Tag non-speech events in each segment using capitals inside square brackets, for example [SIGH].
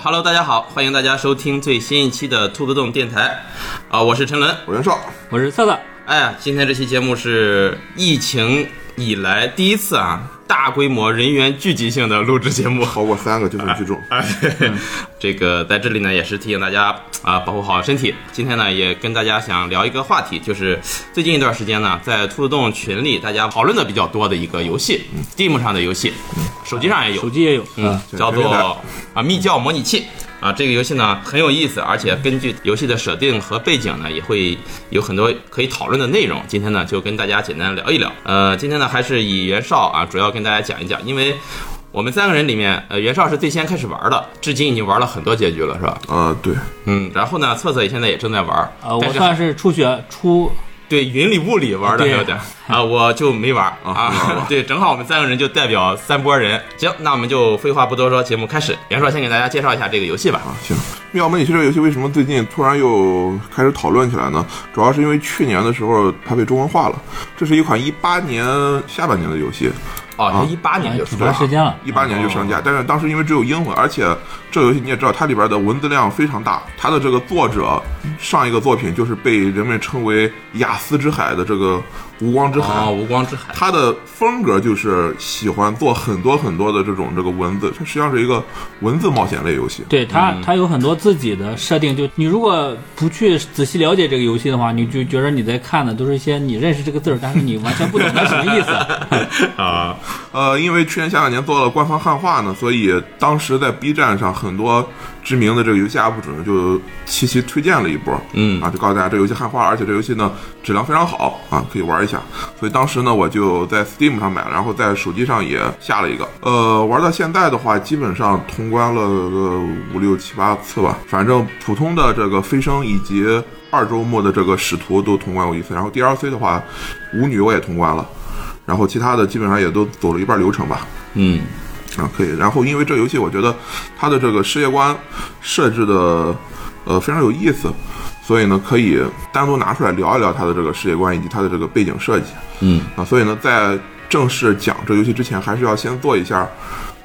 哎，Hello，大家好，欢迎大家收听最新一期的兔子洞电台，啊，我是陈伦。我袁绍，我是策策，哎呀，今天这期节目是疫情以来第一次啊，大规模人员聚集性的录制节目。超过三个就算聚众。[LAUGHS] 这个在这里呢也是提醒大家啊，保护好身体。今天呢也跟大家想聊一个话题，就是最近一段时间呢，在兔子洞群里大家讨论的比较多的一个游戏，Steam 上的游戏，手机上也有手，机也有，嗯，叫做啊密教模拟器。啊，这个游戏呢很有意思，而且根据游戏的设定和背景呢，也会有很多可以讨论的内容。今天呢，就跟大家简单聊一聊。呃，今天呢还是以袁绍啊，主要跟大家讲一讲，因为我们三个人里面，呃，袁绍是最先开始玩的，至今已经玩了很多结局了，是吧？呃，对，嗯，然后呢，策策也现在也正在玩，呃，我算是初学初，对云里雾里玩的还有点啊，我就没玩啊。[LAUGHS] 对，正好我们三个人就代表三波人。行，那我们就废话不多说，节目开始。袁硕先给大家介绍一下这个游戏吧。啊，行。妙模拟器这个游戏为什么最近突然又开始讨论起来呢？主要是因为去年的时候它被中文化了。这是一款一八年下半年的游戏，哦，它一八年就出挺了长时间了，一八年就上架，但是当时因为只有英文，而且这个游戏你也知道，它里边的文字量非常大。它的这个作者上一个作品就是被人们称为“雅思之海”的这个“无光之海”啊，无光之海。他的风格就是喜欢做很多很多的这种这个文字，它实际上是一个文字冒险类游戏。对它嗯它有很多自己的设定，就你如果不去仔细了解这个游戏的话，你就觉得你在看的都是一些你认识这个字儿，但是你完全不懂它什么意思。[LAUGHS] [LAUGHS] 啊，呃，因为去年下半年做了官方汉化呢，所以当时在 B 站上很多知名的这个游戏 UP 主呢就齐齐推荐了一波，嗯啊，就告诉大家这游戏汉化，而且这游戏呢质量非常好啊，可以玩一下。所以当时呢我就在 Steam 上买了，然后在手机上也下了一个。呃，玩到现在的话，基本上通关了个五六七八次吧，反正普通的这个飞升以及二周末的这个使徒都通关过一次，然后 DLC 的话，舞女我也通关了。然后其他的基本上也都走了一半流程吧，嗯，啊，可以。然后因为这游戏，我觉得它的这个世界观设置的呃非常有意思，所以呢可以单独拿出来聊一聊它的这个世界观以及它的这个背景设计。嗯啊，所以呢在正式讲这游戏之前，还是要先做一下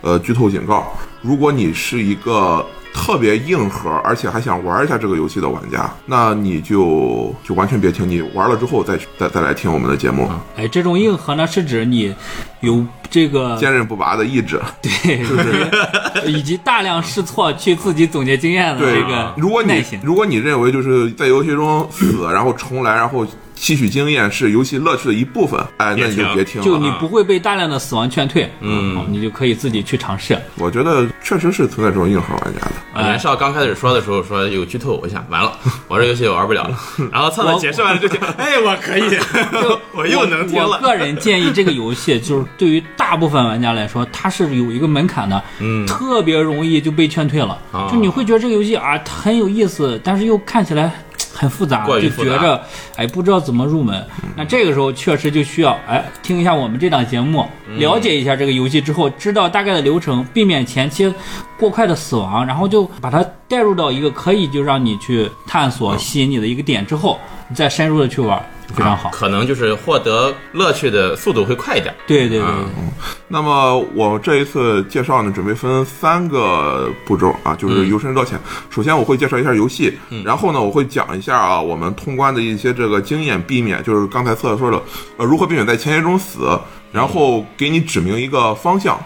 呃剧透警告。如果你是一个特别硬核，而且还想玩一下这个游戏的玩家，那你就就完全别听，你玩了之后再去再再来听我们的节目。哎，这种硬核呢，是指你有这个坚韧不拔的意志，对，就是以及大量试错去自己总结经验的对这个如果你。如果你认为就是在游戏中死，然后重来，然后吸取经验是游戏乐趣的一部分，哎，那你就别听别听了。就你不会被大量的死亡劝退，嗯好你就可以自己去尝试。我觉得确实是存在这种硬核玩家的。啊袁绍刚开始说的时候说有剧透，我想完了，[LAUGHS] 我这游戏我玩不了了。然后策策解释完了之后，哎，我可以，[LAUGHS] [LAUGHS] 我又能听了。我个人建议这个游戏就是对于大部分玩家来说，它是有一个门槛的，嗯特别容易就被劝退了。哦就你会觉得这个游戏啊它很有意思，但是又看起来很复杂，就觉着哎不知道怎么入门。那这个时候确实就需要哎听一下我们这档节目，嗯。了解一下这个游戏之后，知道大概的流程，避免前期过快的死亡，然后就把它带入到一个可以就让你去探索、吸引你的一个点之后，你再深入的去玩，非常好。可能就是获得乐趣的速度会快一点。对对对嗯。那么我这一次介绍呢，准备分三个步骤啊，就是由深入到浅。首先我会介绍一下游戏，然后呢我会讲一下啊我们通关的一些这个经验，避免就是刚才策策说的，呃如何避免在前节中死，然后给你指明一个方向。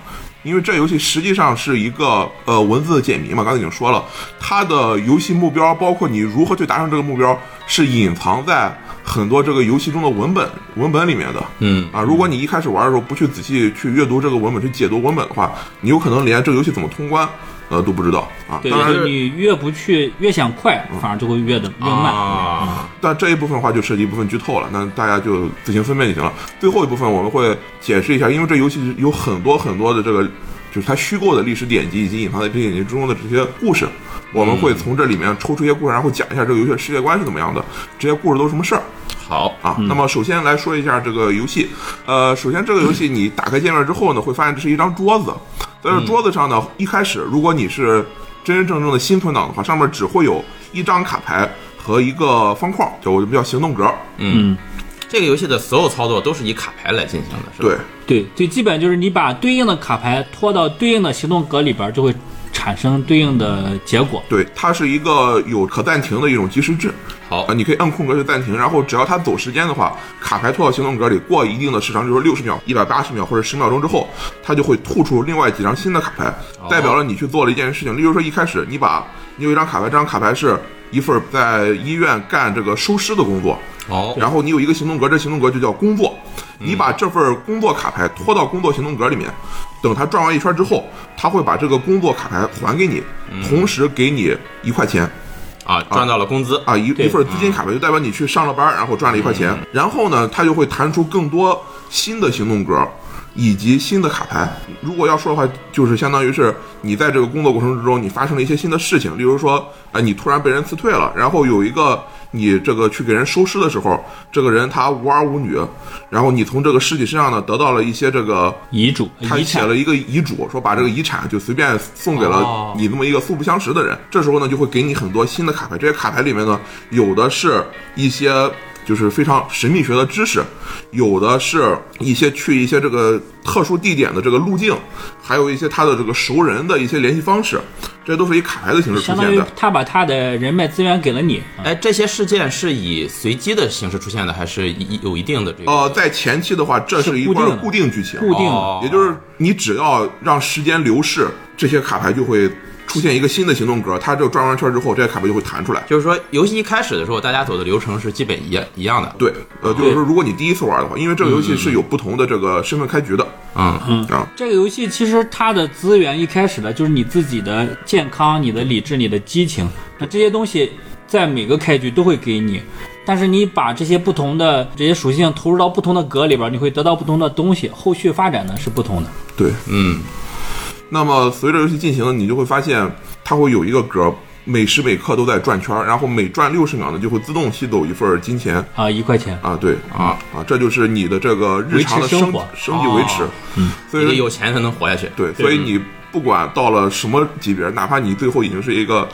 因为这游戏实际上是一个呃文字解谜嘛，刚才已经说了，它的游戏目标包括你如何去达成这个目标，是隐藏在很多这个游戏中的文本文本里面的。嗯啊，如果你一开始玩的时候不去仔细去阅读这个文本，去解读文本的话，你有可能连这个游戏怎么通关，呃都不知道啊。对，当然就是，你越不去，越想快，反而就会越的越慢。啊，但这一部分的话就涉及一部分剧透了，那大家就自行分辨就行了。最后一部分我们会解释一下，因为这游戏有很多很多的这个，就是它虚构的历史典籍以及隐藏在这些典籍之中的这些故事，我们会从这里面抽出一些故事，然后讲一下这个游戏的世界观是怎么样的，这些故事都是什么事儿。好，啊，那么首先来说一下这个游戏，呃，首先这个游戏你打开界面之后呢，会发现这是一张桌子，在这桌子上呢，一开始如果你是真真正正的新存档的话，上面只会有一张卡牌和一个方框，叫我们叫行动格，嗯，这个游戏的所有操作都是以卡牌来进行的，是吧？对，对，最基本就是你把对应的卡牌拖到对应的行动格里边，就会产生对应的结果。对，它是一个有可暂停的一种计时制。好啊，你可以按空格去暂停，然后只要它走时间的话，卡牌拖到行动格里过一定的时长，就是六十秒、一百八十秒或者十秒钟之后，它就会吐出另外几张新的卡牌，代表了你去做了一件事情。例如说，一开始你把你有一张卡牌，这张卡牌是一份在医院干这个收尸的工作，哦，然后你有一个行动格，这行动格就叫工作。你把这份工作卡牌拖到工作行动格里面，等他转完一圈之后，他会把这个工作卡牌还给你，同时给你一块钱。啊，赚到了工资啊，一一份资金卡牌就代表你去上了班，然后赚了一块钱。然后呢，他就会弹出更多新的行动格。以及新的卡牌，如果要说的话，就是相当于是你在这个工作过程之中，你发生了一些新的事情，例如说，啊，你突然被人辞退了，然后有一个你这个去给人收尸的时候，这个人他无儿无女，然后你从这个尸体身上呢得到了一些这个遗嘱，他写了一个遗嘱，说把这个遗产就随便送给了你这么一个素不相识的人，这时候呢就会给你很多新的卡牌，这些卡牌里面呢有的是一些。就是非常神秘学的知识，有的是一些去一些这个特殊地点的这个路径，还有一些他的这个熟人的一些联系方式，这都是以卡牌的形式出现的。相当于他把他的人脉资源给了你。哎，这些事件是以随机的形式出现的，还是有一定的这个？呃，在前期的话，这是一段固定剧情，固定的，也就是你只要让时间流逝，这些卡牌就会。出现一个新的行动格，它就转完圈之后，这些卡牌就会弹出来。就是说，游戏一开始的时候，大家走的流程是基本一样一样的。对，呃，就是说，如果你第一次玩的话，因为这个游戏是有不同的这个身份开局的。嗯嗯啊，这个游戏其实它的资源一开始的就是你自己的健康、你的理智、你的激情，那这些东西在每个开局都会给你。但是你把这些不同的这些属性投入到不同的格里边，你会得到不同的东西，后续发展呢是不同的。对，嗯。那么随着游戏进行，你就会发现它会有一个格，每时每刻都在转圈，然后每转六十秒呢，就会自动吸走一份金钱。啊，一块钱。啊，对啊啊，这就是你的这个日常的生生计维持，嗯，所以有钱才能活下去，对，所以你不管到了什么级别，哪怕你最后已经是一个。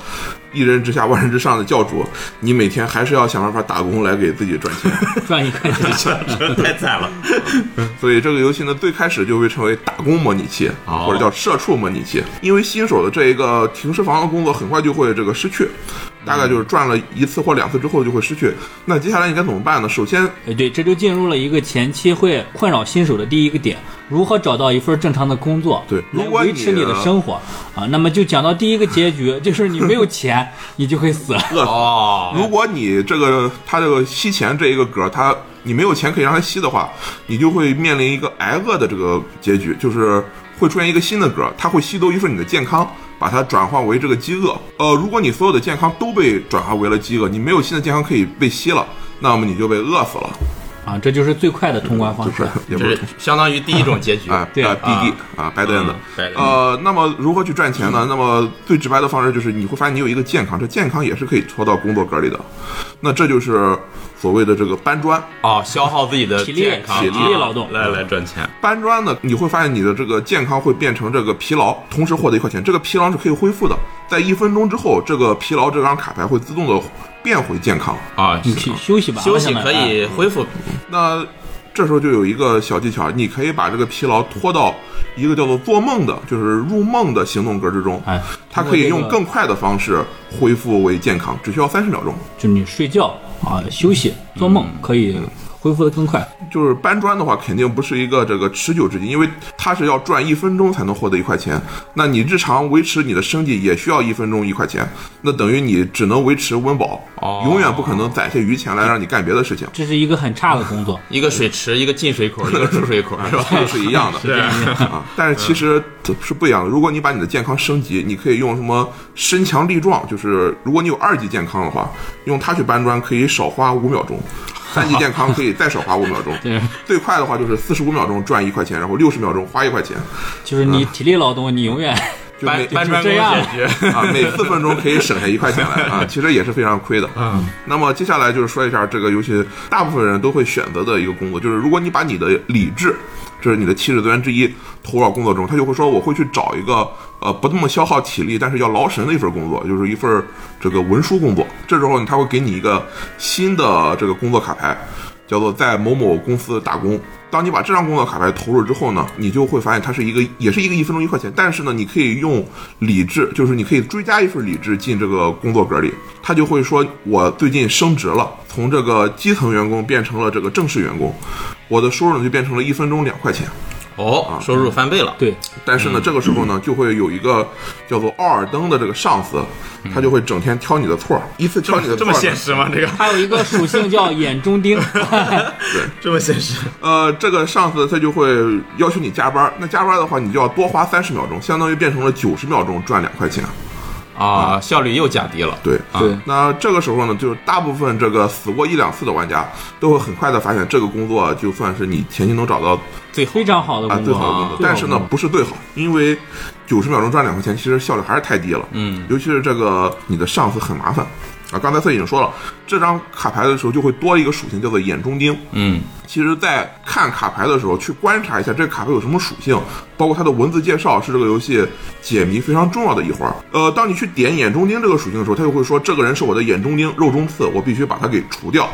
一人之下万人之上的教主，你每天还是要想办法打工来给自己赚钱，[LAUGHS] 赚一块钱，太惨了。[LAUGHS] 所以这个游戏呢，最开始就被称为打工模拟器，或者叫社畜模拟器。因为新手的这一个停尸房的工作很快就会这个失去，大概就是赚了一次或两次之后就会失去。那接下来应该怎么办呢？首先，哎，对，这就进入了一个前期会困扰新手的第一个点：如何找到一份正常的工作，对，来维持你的生活啊。那么就讲到第一个结局，就是你没有 [LAUGHS] 钱。你就会死哦。如果你这个他这个吸钱这一个格，他你没有钱可以让他吸的话，你就会面临一个挨饿的这个结局，就是会出现一个新的格，他会吸走一份你的健康，把它转化为这个饥饿。呃，如果你所有的健康都被转化为了饥饿，你没有新的健康可以被吸了，那么你就被饿死了。啊，这就是最快的通关方式，也不是相当于第一种结局啊，对啊，BD 啊，白的子。呃，那么如何去赚钱呢？那么最直白的方式就是你会发现你有一个健康，这健康也是可以拖到工作格里的。那这就是所谓的这个搬砖啊，消耗自己的体力、体力劳动来来赚钱。搬砖呢，你会发现你的这个健康会变成这个疲劳，同时获得一块钱。这个疲劳是可以恢复的，在一分钟之后，这个疲劳这张卡牌会自动的变回健康啊。你去休息吧，休息可以恢复。那这时候就有一个小技巧，你可以把这个疲劳拖到一个叫做做梦的，就是入梦的行动格之中。哎，它可以用更快的方式恢复为健康，只需要三十秒钟。就你睡觉啊，休息做梦可以。恢复的更快，就是搬砖的话，肯定不是一个这个持久之计，因为它是要转一分钟才能获得一块钱。那你日常维持你的生计也需要一分钟一块钱，那等于你只能维持温饱，永远不可能攒些余钱来让你干别的事情。这是一个很差的工作，一个水池，一个进水口，一个出水口，[LAUGHS] 是吧？是一样的，是啊。但是其实是不一样的。如果你把你的健康升级，你可以用什么身强力壮，就是如果你有二级健康的话，用它去搬砖可以少花五秒钟。三级健康可以再少花五秒钟，[LAUGHS] 对，最快的话就是四十五秒钟赚一块钱，然后六十秒钟花一块钱。就是你体力劳动，你永远就每搬砖这样。啊，每四分钟可以省下一块钱来 [LAUGHS] 啊，其实也是非常亏的。嗯，那么接下来就是说一下这个游戏大部分人都会选择的一个工作，就是如果你把你的理智，这是你的气质资源之一，投入到工作中，他就会说我会去找一个呃不那么消耗体力，但是要劳神的一份工作，就是一份这个文书工作。这时候，他会给你一个新的这个工作卡牌。叫做在某某公司打工。当你把这张工作卡牌投入之后呢，你就会发现它是一个，也是一个一分钟一块钱，但是呢，你可以用理智，就是你可以追加一份理智进这个工作格里，他就会说，我最近升职了，从这个基层员工变成了这个正式员工，我的收入呢就变成了一分钟两块钱。哦，收入翻倍了。对，但是呢，这个时候呢，就会有一个叫做奥尔登的这个上司，他就会整天挑你的错儿，一次挑你的错这么现实吗？这个还有一个属性叫眼中钉，[LAUGHS] 对这么现实？呃，这个上司他就会要求你加班，那加班的话，你就要多花三十秒钟，相当于变成了九十秒钟赚两块钱。啊，效率又降低了。对，对。那这个时候呢，就是大部分这个死过一两次的玩家都会很快的发现，这个工作就算是你前期能找到最后非常好的啊工作最好的工作，但是呢不是最好，因为九十秒钟赚两块钱，其实效率还是太低了。嗯，尤其是这个你的上司很麻烦啊。刚才赛已经说了，这张卡牌的时候就会多一个属性叫做眼中钉。嗯，其实，在看卡牌的时候，去观察一下这个卡牌有什么属性，包括它的文字介绍，是这个游戏解谜非常重要的一环。呃，当你去点眼中钉这个属性的时候，它就会说这个人是我的眼中钉、肉中刺，我必须把它给除掉。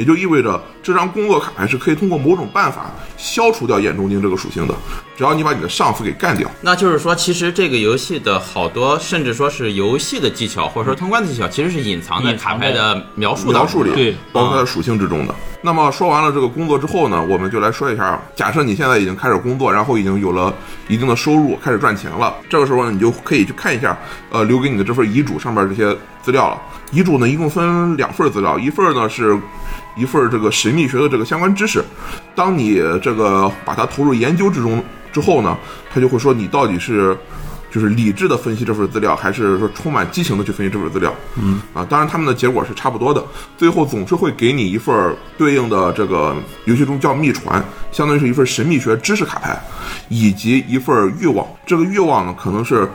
也就意味着这张工作卡牌是可以通过某种办法消除掉眼中钉这个属性的，只要你把你的上司给干掉。那就是说，其实这个游戏的好多，甚至说是游戏的技巧，或者说通关的技巧，其实是隐藏在卡牌的描述描述里，对包括它的属性之中的。那么说完了这个工作之后呢，我们就来说一下，假设你现在已经开始工作，然后已经有了一定的收入，开始赚钱了，这个时候呢，你就可以去看一下，呃，留给你的这份遗嘱上面这些资料了。遗嘱呢，一共分两份资料，一份呢是一份这个神秘学的这个相关知识，当你这个把它投入研究之中之后呢，他就会说你到底是。就是理智的分析这份资料，还是说充满激情的去分析这份资料？嗯啊，当然他们的结果是差不多的，最后总是会给你一份儿对应的这个游戏中叫秘传，相当于是一份神秘学知识卡牌，以及一份欲望。这个欲望呢，可能是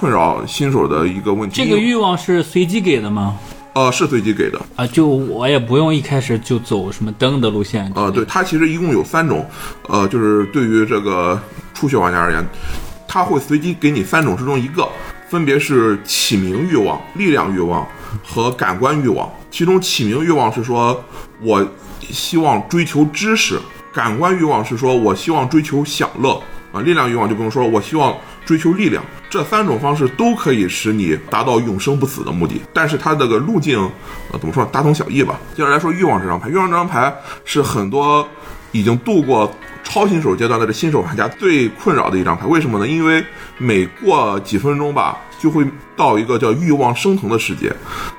困扰新手的一个问题。这个欲望是随机给的吗？呃是随机给的，啊，就我也不用一开始就走什么灯的路线。呃，对，它其实一共有三种，呃，就是对于这个初学玩家而言，它会随机给你三种之中一个，分别是起名欲望、力量欲望和感官欲望。其中起名欲望是说我希望追求知识，感官欲望是说我希望追求享乐啊，力量欲望就不用说，我希望追求力量。这三种方式都可以使你达到永生不死的目的，但是它这个路径，呃，怎么说，大同小异吧。接着来说欲望这张牌，欲望这张牌是很多已经度过超新手阶段的这新手玩家最困扰的一张牌。为什么呢？因为每过几分钟吧，就会到一个叫欲望升腾的世界，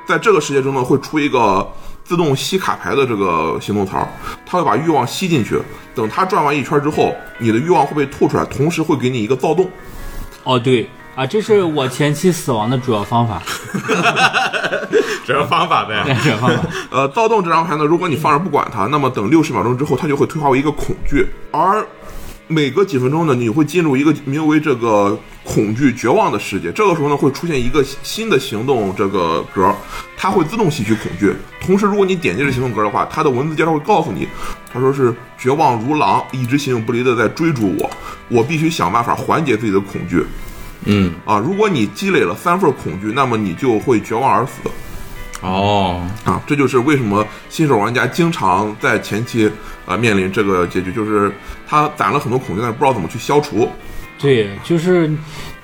在这个世界中呢，会出一个自动吸卡牌的这个行动槽，它会把欲望吸进去。等它转完一圈之后，你的欲望会被吐出来，同时会给你一个躁动。哦，对啊，这是我前期死亡的主要方法，[LAUGHS] 主要方法呗。主要方法。[LAUGHS] 呃，躁动这张牌呢，如果你放着不管它，那么等六十秒钟之后，它就会退化为一个恐惧。而每隔几分钟呢，你会进入一个名为这个恐惧、绝望的世界。这个时候呢，会出现一个新的行动这个格，它会自动吸取恐惧。同时，如果你点击这行动格的话，它的文字介绍会告诉你，他说是绝望如狼，一直形影不离的在追逐我，我必须想办法缓解自己的恐惧。嗯，啊，如果你积累了三份恐惧，那么你就会绝望而死。哦，啊，这就是为什么新手玩家经常在前期呃面临这个结局，就是他攒了很多恐惧，但是不知道怎么去消除。对，就是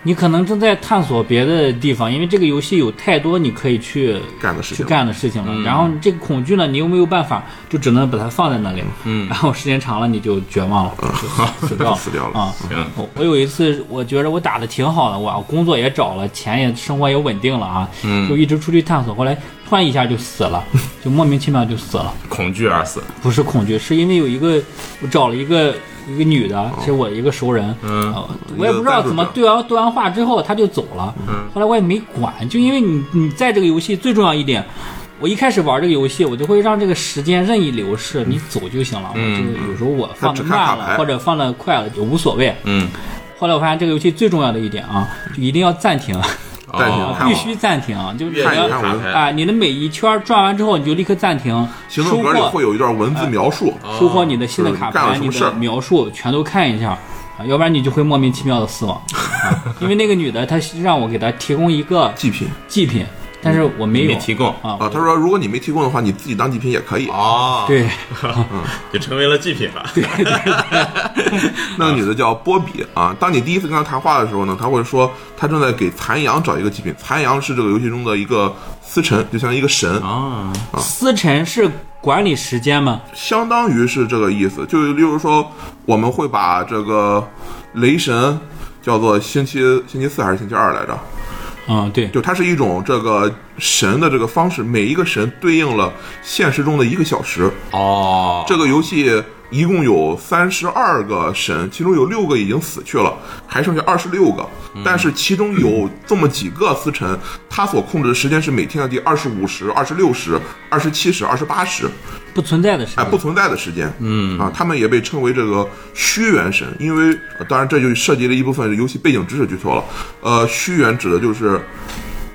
你可能正在探索别的地方，因为这个游戏有太多你可以去去干的事情。干的事情了。然后这个恐惧呢，你又没有办法，就只能把它放在那里。嗯 [LAUGHS] 然后时间长了你就绝望了，就死掉了。[LAUGHS] 死掉了啊！我有一次，我觉得我打的挺好的，我工作也找了，钱也生活也稳定了啊，嗯就一直出去探索，后来突然一下就死了，[LAUGHS] 就莫名其妙就死了。恐惧而死。不是恐惧，是因为有一个我找了一个一个女的，是我一个熟人，嗯呃我也不知道怎么对完对完话之后他就走了，后来我也没管，就因为你你在这个游戏最重要一点。我一开始玩这个游戏，我就会让这个时间任意流逝，你走就行了。嗯就是有时候我放的慢了，或者放的快了，就无所谓。嗯，后来我发现这个游戏最重要的一点啊，就一定要暂停，暂停必须暂停，就是你要看一看文读卡牌。啊，你的每一圈转完之后，你就立刻暂停，行收获动格里会有一段文字描述，收获你的新的卡牌，你的描述全都看一下，啊，要不然你就会莫名其妙的死亡。啊因为那个女的，她让我给她提供一个 [LAUGHS] 祭品。祭品，但是我没有没提供啊啊，他说如果你没提供的话，你自己当祭品也可以。哦，，对，[LAUGHS] 就成为了祭品了。[LAUGHS] 对 [LAUGHS] 那个女的叫波比啊。当你第一次跟她谈话的时候呢，她会说她正在给残阳找一个祭品。残阳是这个游戏中的一个司辰，就像一个神，啊，司辰是管理时间吗？相当于是这个意思。就例如说，我们会把这个雷神叫做星期星期四还是星期二来着？嗯，对，就它是一种这个神的这个方式，每一个神对应了现实中的一个小时。哦，这个游戏一共有三十二个神，其中有六个已经死去了，还剩下二十六个。但是其中有这么几个司臣，他所控制的时间是每天的第二十五时、二十六时、二十七时、二十八时，不存在的时哎，间。不存在的时间。嗯啊，他们也被称为这个虚元神，因为、呃当然这就涉及了一部分游戏背景知识剧透了。呃，虚元指的就是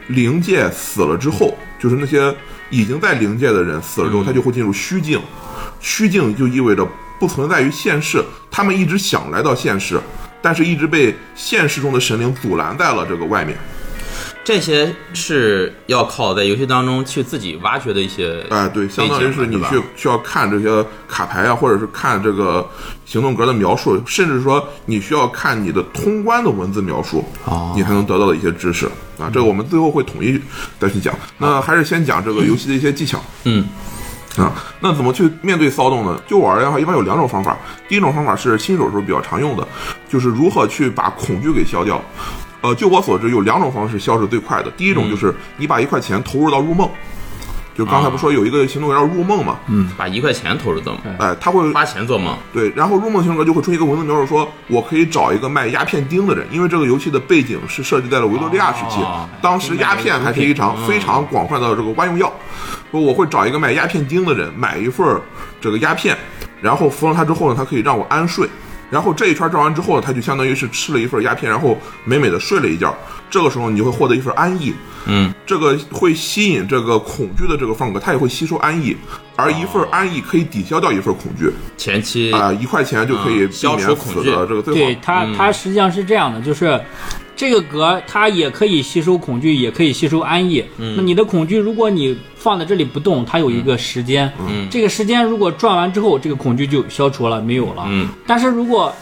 灵界死了之后，就是那些已经在灵界的人死了之后，他就会进入虚境。虚境就意味着不存在于现世，他们一直想来到现世，但是一直被现实中的神灵阻拦在了这个外面。这些是要靠在游戏当中去自己挖掘的一些，哎，对，相当于是你去需要看这些卡牌啊，或者是看这个行动格的描述，甚至说你需要看你的通关的文字描述，哦你才能得到的一些知识啊。这个我们最后会统一再去讲。那还是先讲这个游戏的一些技巧。嗯，啊，那怎么去面对骚动呢？就我而言的话，一般有两种方法。第一种方法是新手时候比较常用的，就是如何去把恐惧给消掉。呃，就我所知，有两种方式消是最快的。第一种就是你把一块钱投入到入梦，就刚才不说有一个行动叫入梦嘛，嗯把一块钱投入到梦，哎，他会花钱做梦，对，然后入梦行动格就会出现一个文字描述说，我可以找一个卖鸦片钉的人，因为这个游戏的背景是设计在了维多利亚时期，哦当时鸦片还是一场非常广泛的这个万用药。说我会找一个卖鸦片钉的人，买一份儿这个鸦片，然后服了它之后呢，它可以让我安睡。然后这一圈转完之后呢，他就相当于是吃了一份鸦片，然后美美的睡了一觉。这个时候你就会获得一份安逸，嗯，这个会吸引这个恐惧的这个风格，它也会吸收安逸，而一份安逸可以抵消掉一份恐惧。前期啊、一块钱就可以消免除恐惧死的这个最对好。它，它实际上是这样的，就是这个格它也可以吸收恐惧，也可以吸收安逸。那你的恐惧，如果你放在这里不动，它有一个时间，嗯这个时间如果转完之后，这个恐惧就消除了，没有了。嗯但是如果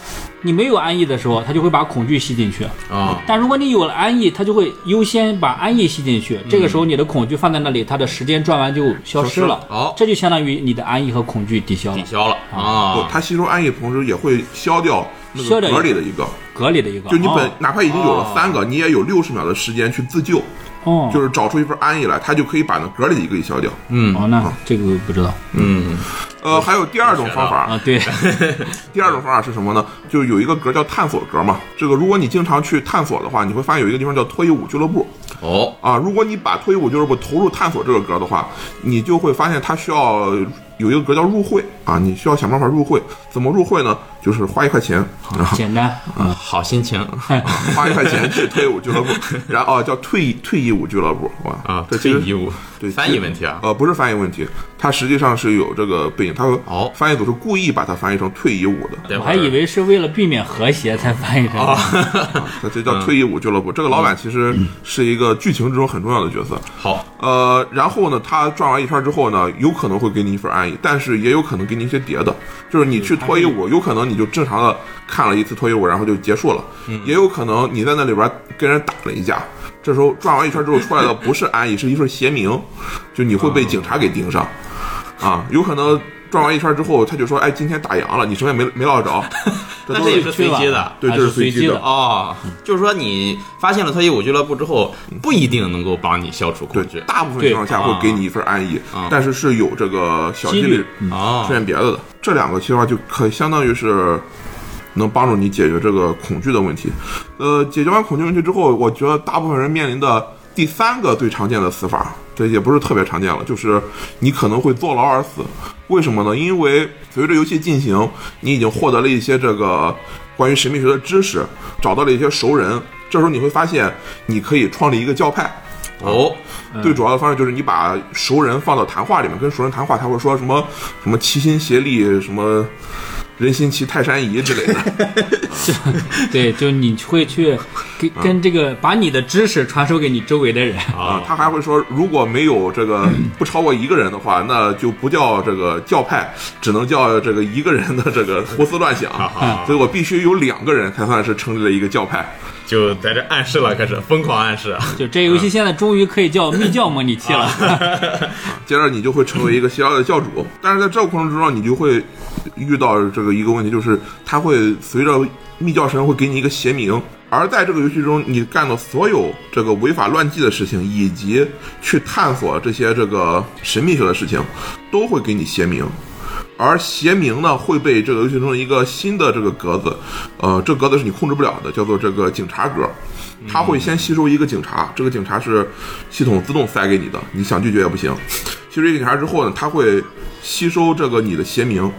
你没有安逸的时候，它就会把恐惧吸进去。啊，但如果你有了安逸，它就会优先把安逸吸进去。嗯这个时候你的恐惧放在那里，它的时间转完就消失了。哦这就相当于你的安逸和恐惧抵消了抵。消了不啊，它吸收安逸同时也会消掉格里的一个，格里的一个，就你本哦哪怕已经有了三个，你也有六十秒的时间去自救，哦，就是找出一份安逸来，他就可以把那格里的一个给消掉。嗯哦，那这个不知道嗯呃，还有第二种方法，啊。对，[LAUGHS] 第二种方法是什么呢？就有一个格叫探索格嘛。这个如果你经常去探索的话，你会发现有一个地方叫脱衣舞俱乐部。哦，啊，如果你把脱衣舞俱乐部投入探索这个格的话，你就会发现它需要有一个格叫入会啊，你需要想办法入会。怎么入会呢？就是花一块钱，然后简单。嗯，好心情花一块钱去退伍俱乐部，然后哦叫退役退役舞俱乐部，哇啊，这退役舞对翻译问题啊，呃，不是翻译问题，它实际上是有这个背景，它哦翻译组是故意把它翻译成退役舞的，我还以为是为了避免和谐才翻译成啊这样。它这叫退役舞俱乐部。这个老板其实是一个剧情之中很重要的角色。好，呃，然后呢，他转完一圈之后呢，有可能会给你一份安逸，但是也有可能给你一些别的，就是你去脱衣舞，有可能你就正常的看了一次脱衣舞，然后就结束了，也有可能你在那里边跟人打了一架，这时候转完一圈之后出来的不是 [LAUGHS] 安逸，是一份邪名，就你会被警察给盯上，啊，有可能转完一圈之后，他就说，哎，今天打烊了，你什么也没没捞着，[LAUGHS] 这都是那这也是随机的。对，还这是随机的。哦，就是说你发现了脱衣舞俱乐部之后，不一定能够帮你消除恐惧对，大部分情况下会给你一份安逸，啊但是是有这个小几率出现别的的。这两个其实话就可相当于是能帮助你解决这个恐惧的问题。呃，解决完恐惧问题之后，我觉得大部分人面临的第三个最常见的死法，这也不是特别常见了，就是你可能会坐牢而死。为什么呢？因为随着游戏进行，你已经获得了一些这个关于神秘学的知识，找到了一些熟人。这时候你会发现，你可以创立一个教派。哦，最主要的方式就是你把熟人放到谈话里面，跟熟人谈话，他会说什么什么齐心协力，什么人心齐泰山移之类的。[LAUGHS] 对，就你会去跟跟这个把你的知识传授给你周围的人。啊，他还会说，如果没有这个 [LAUGHS] 不超过一个人的话，那就不叫这个教派，只能叫这个一个人的这个胡思乱想。所以我必须有两个人才算是成立了一个教派。就在这暗示了，开始疯狂暗示。[LAUGHS] 就这游戏现在终于可以叫密教模拟器了。接着你就会成为一个邪教的教主，但是在这个过程之中，你就会遇到这个有一个问题，就是他会随着密教神会给你一个邪名，而在这个游戏中，你干的所有这个违法乱纪的事情，以及去探索这些这个神秘学的事情，都会给你邪名。而邪名呢会被这个游戏中的一个新的这个格子，呃，这格子是你控制不了的，叫做这个警察格。它会先吸收一个警察，这个警察是系统自动塞给你的，你想拒绝也不行。吸收一个警察之后呢，它会吸收这个你的邪名。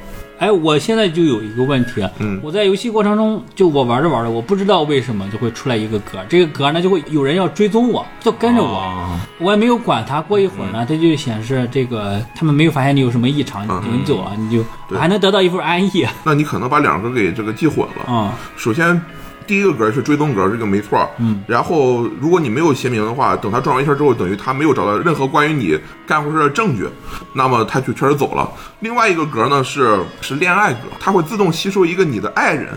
哎，我现在就有一个问题，嗯，我在游戏过程中，就我玩着玩着，我不知道为什么就会出来一个格，这个格呢就会有人要追踪我，就跟着我，我也没有管他。过一会儿呢，它就显示这个他们没有发现你有什么异常，你走啊，你就还能得到一份安逸。那你可能把两个给这个记混了啊。首先。第一个格是追踪格，这个没错。嗯，然后如果你没有邪名的话，等他转完一圈之后，等于他没有找到任何关于你干过事的证据，那么他就确实走了。另外一个格呢是是恋爱格，它会自动吸收一个你的爱人。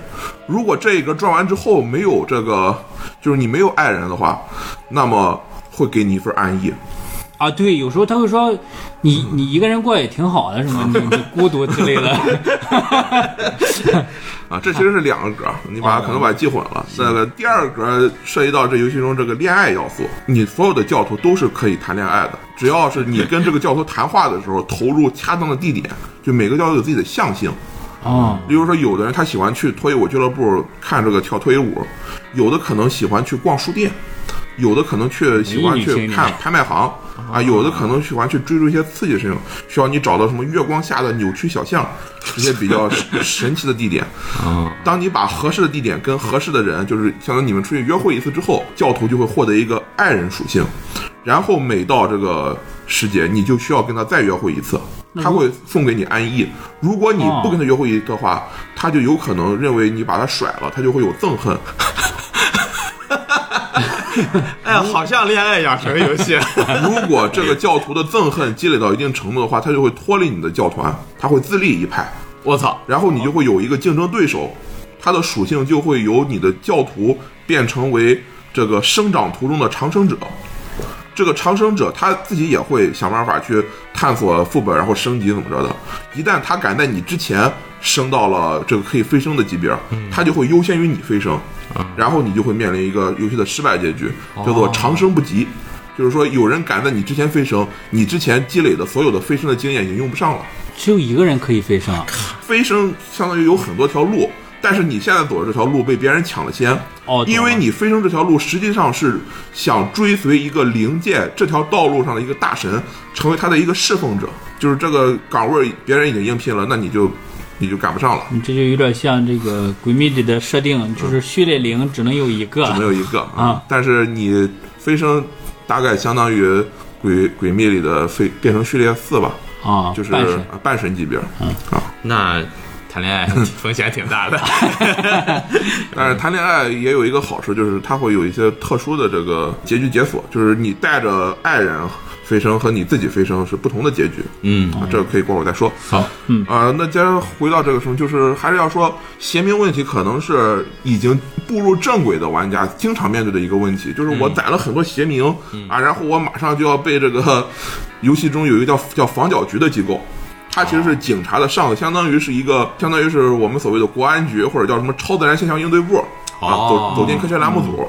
如果这一格转完之后没有这个，就是你没有爱人的话，那么会给你一份安逸。啊，对，有时候他会说，你你一个人过也挺好的，什么 [LAUGHS] 你你孤独之类的。[LAUGHS] 啊，这其实是两个格，你把可能把它记混了。那个第二格涉及到这游戏中这个恋爱要素，你所有的教徒都是可以谈恋爱的，只要是你跟这个教徒谈话的时候投入恰当的地点，就每个教徒有自己的象性。啊，例如说有的人他喜欢去脱衣舞俱乐部看这个跳脱衣舞，有的可能喜欢去逛书店。有的可能去喜欢去看拍卖行啊，有的可能喜欢去追逐一些刺激的事情，需要你找到什么月光下的扭曲小巷这些比较 [LAUGHS] 神奇的地点。当你把合适的地点跟合适的人，就是相当于你们出去约会一次之后，教徒就会获得一个爱人属性，然后每到这个时节，你就需要跟他再约会一次，他会送给你安逸。如果你不跟他约会的话，他就有可能认为你把他甩了，他就会有憎恨。[LAUGHS] 哎呀，好像恋爱养成游戏。[LAUGHS] 如果这个教徒的憎恨积累到一定程度的话，他就会脱离你的教团，他会自立一派。我操！然后你就会有一个竞争对手，他的属性就会由你的教徒变成为这个生长途中的长生者。这个长生者他自己也会想办法去探索副本，然后升级怎么着的。一旦他敢在你之前升到了这个可以飞升的级别，他就会优先于你飞升。然后你就会面临一个游戏的失败结局，叫做长生不及。就是说，有人赶在你之前飞升，你之前积累的所有的飞升的经验已经用不上了。只有一个人可以飞升，飞升相当于有很多条路，但是你现在走的这条路被别人抢了先。哦，因为你飞升这条路实际上是想追随一个灵界这条道路上的一个大神，成为他的一个侍奉者。就是这个岗位别人已经应聘了，那你就。你就赶不上了，你这就有点像这个《鬼灭》里的设定，就是序列零只能有一个，只能有一个啊。但是你飞升大概相当于《鬼鬼秘》里的飞变成序列四吧？啊，就是半神级别。嗯啊，那谈恋爱 [LAUGHS] 风险挺大的。[LAUGHS] [LAUGHS] 但是谈恋爱也有一个好处，就是它会有一些特殊的这个结局解锁，就是你带着爱人。飞升和你自己飞升是不同的结局，嗯，这个可以过会儿再说。好，嗯啊，那接着回到这个什么，就是还是要说邪名问题，可能是已经步入正轨的玩家经常面对的一个问题，就是我攒了很多邪名啊，然后我马上就要被这个游戏中有一个叫叫防剿局的机构，它其实是警察的上司，相当于是一个相当于是我们所谓的国安局或者叫什么超自然现象应对部啊，走走进科学栏目组，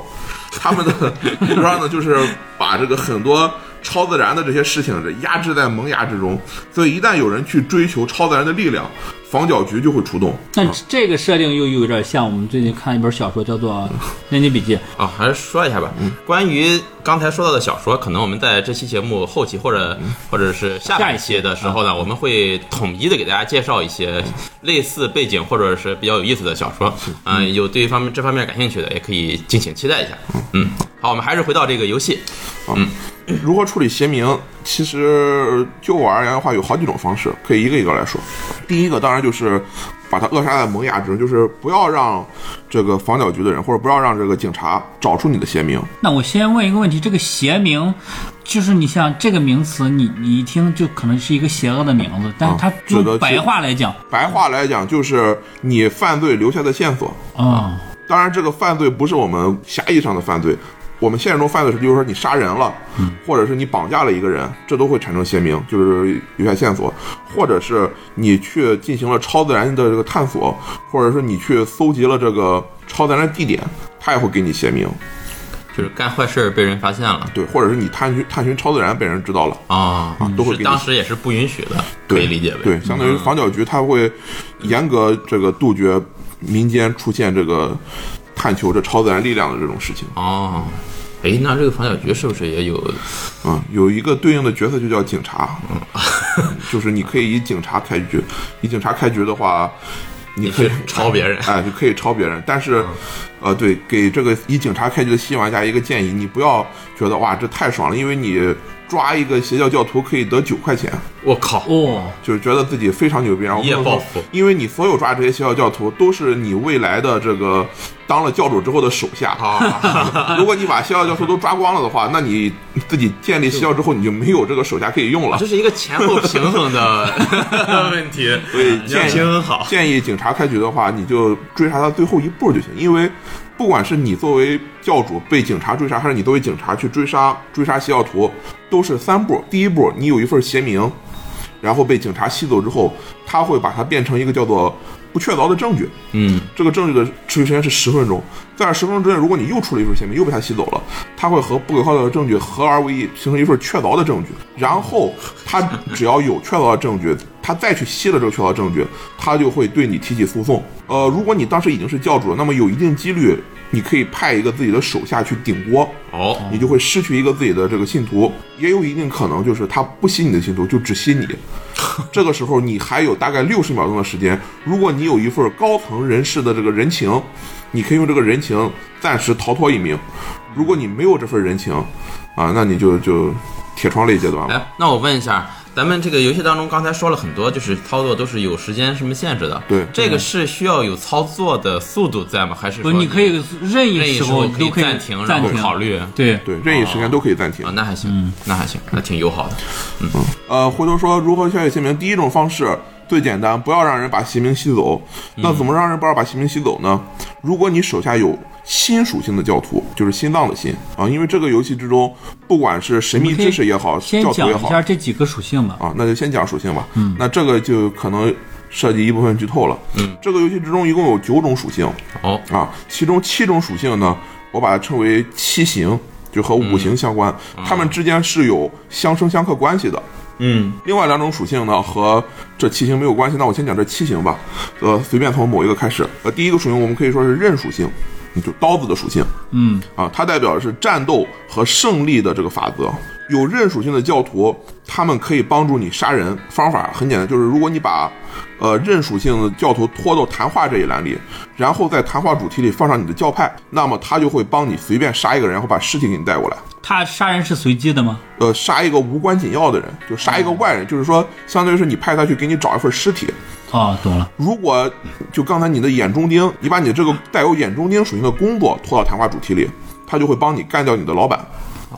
他们的 [LAUGHS] 目标呢就是把这个很多。超自然的这些事情，这压制在萌芽之中，所以一旦有人去追求超自然的力量，防剿局就会出动。那这个设定又有点像我们最近看一本小说，叫做《年级笔记 [LAUGHS]》啊，还是说一下吧。关于刚才说到的小说，可能我们在这期节目后期或者或者是下一期的时候呢，我们会统一的给大家介绍一些类似背景或者是比较有意思的小说。嗯，有对方面这方面感兴趣的，也可以敬请期待一下。嗯，好，我们还是回到这个游戏。嗯。[CLEARS THROAT] 如何处理邪名，其实就我而言的话，有好几种方式，可以一个一个来说。第一个当然就是把它扼杀在萌芽之中，就是不要让这个防剿局的人，或者不要让这个警察找出你的邪名。那我先问一个问题，这个邪名，就是你像这个名词，你你一听就可能是一个邪恶的名字，但是它指的是用白话来讲，白话来讲，就是你犯罪留下的线索。啊、当然，这个犯罪不是我们狭义上的犯罪，我们现实中犯罪是，就是说你杀人了，或者是你绑架了一个人，这都会产生邪名，就是留下线索，或者是你去进行了超自然的这个探索，或者是你去搜集了这个超自然的地点，他也会给你邪名。就是干坏事被人发现了。对，或者是你探寻探寻超自然被人知道了，啊，是都会当时也是不允许的，可以理解为。对，相当于防剿局他会严格这个杜绝民间出现这个探求这超自然力量的这种事情。哦。哎，那这个防剿局是不是也有？嗯，有一个对应的角色就叫警察，嗯就是你可以以警察开局，以警察开局的话，你可以去抄别人 [LAUGHS] 哎，就可以抄别人。但是，呃，对，给这个以警察开局的新玩家一个建议，你不要觉得哇这太爽了，因为你抓一个邪教教徒可以得九块钱，我靠！哦，就是觉得自己非常牛逼，然后一夜不能说暴富因为你所有抓这些邪教教徒都是你未来的这个当了教主之后的手下。啊，[LAUGHS] 如果你把邪教教徒都抓光了的话，那你自己建立邪教之后，你就没有这个手下可以用了这。是一个前后平衡的 [LAUGHS] 问题，所以建议平衡好。建议警察开局的话，你就追查到最后一步就行，因为不管是你作为教主被警察追杀，还是你作为警察去追杀追杀邪教徒，都是三步。第一步，你有一份邪名，然后被警察吸走之后，他会把它变成一个叫做不确凿的证据。嗯，这个证据的持续时间是十分钟，在这十分钟之内，如果你又出了一份邪名，又被他吸走了，他会和不可靠的证据合而为一，形成一份确凿的证据。然后他只要有确凿的证据，他再去吸了这个确凿证据，他就会对你提起诉讼。呃，如果你当时已经是教主了，那么有一定几率，你可以派一个自己的手下去顶锅，哦，你就会失去一个自己的这个信徒，也有一定可能就是他不吸你的信徒，就只吸你。[LAUGHS] 这个时候你还有大概六十秒钟的时间，如果你有一份高层人士的这个人情，你可以用这个人情暂时逃脱一命。如果你没有这份人情，啊，那你就就铁窗泪阶段了。哎，那我问一下，咱们这个游戏当中刚才说了很多，就是操作都是有时间什么限制的。对这个是需要有操作的速度在吗？还是不，说你可以任意时时候都可以暂停，然暂停后考虑？对，对，任意时间都可以暂停啊，。那还行，那还行，那挺友好的。嗯呃，回头说如何消解姓名，第一种方式最简单，不要让人把姓名吸走。那怎么让人不要把姓名吸走呢？如果你手下有心属性的教徒，就是心脏的心啊，因为这个游戏之中，不管是神秘知识也好，先教徒也好讲一下这几个属性吧。啊，那就先讲属性吧。嗯，那这个就可能涉及一部分剧透了。嗯，这个游戏之中一共有九种属性哦，啊，其中七种属性呢，我把它称为七行，就和五行相关，它们之间是有相生相克关系的。嗯，另外两种属性呢和这七行没有关系，那我先讲这七行吧。呃，随便从某一个开始。呃，第一个属性我们可以说是刃属性，就刀子的属性嗯，啊，它代表的是战斗和胜利的这个法则。有认属性的教徒，他们可以帮助你杀人。方法很简单，就是如果你把呃认属性的教徒拖到谈话这一栏里，然后在谈话主题里放上你的教派，那么他就会帮你随便杀一个人，然后把尸体给你带过来。他杀人是随机的吗？呃，杀一个无关紧要的人，就杀一个外人，就是说，相当于是你派他去给你找一份尸体。哦，懂了。如果就刚才你的眼中钉，你把你这个带有眼中钉属性的工作拖到谈话主题里，他就会帮你干掉你的老板、哦，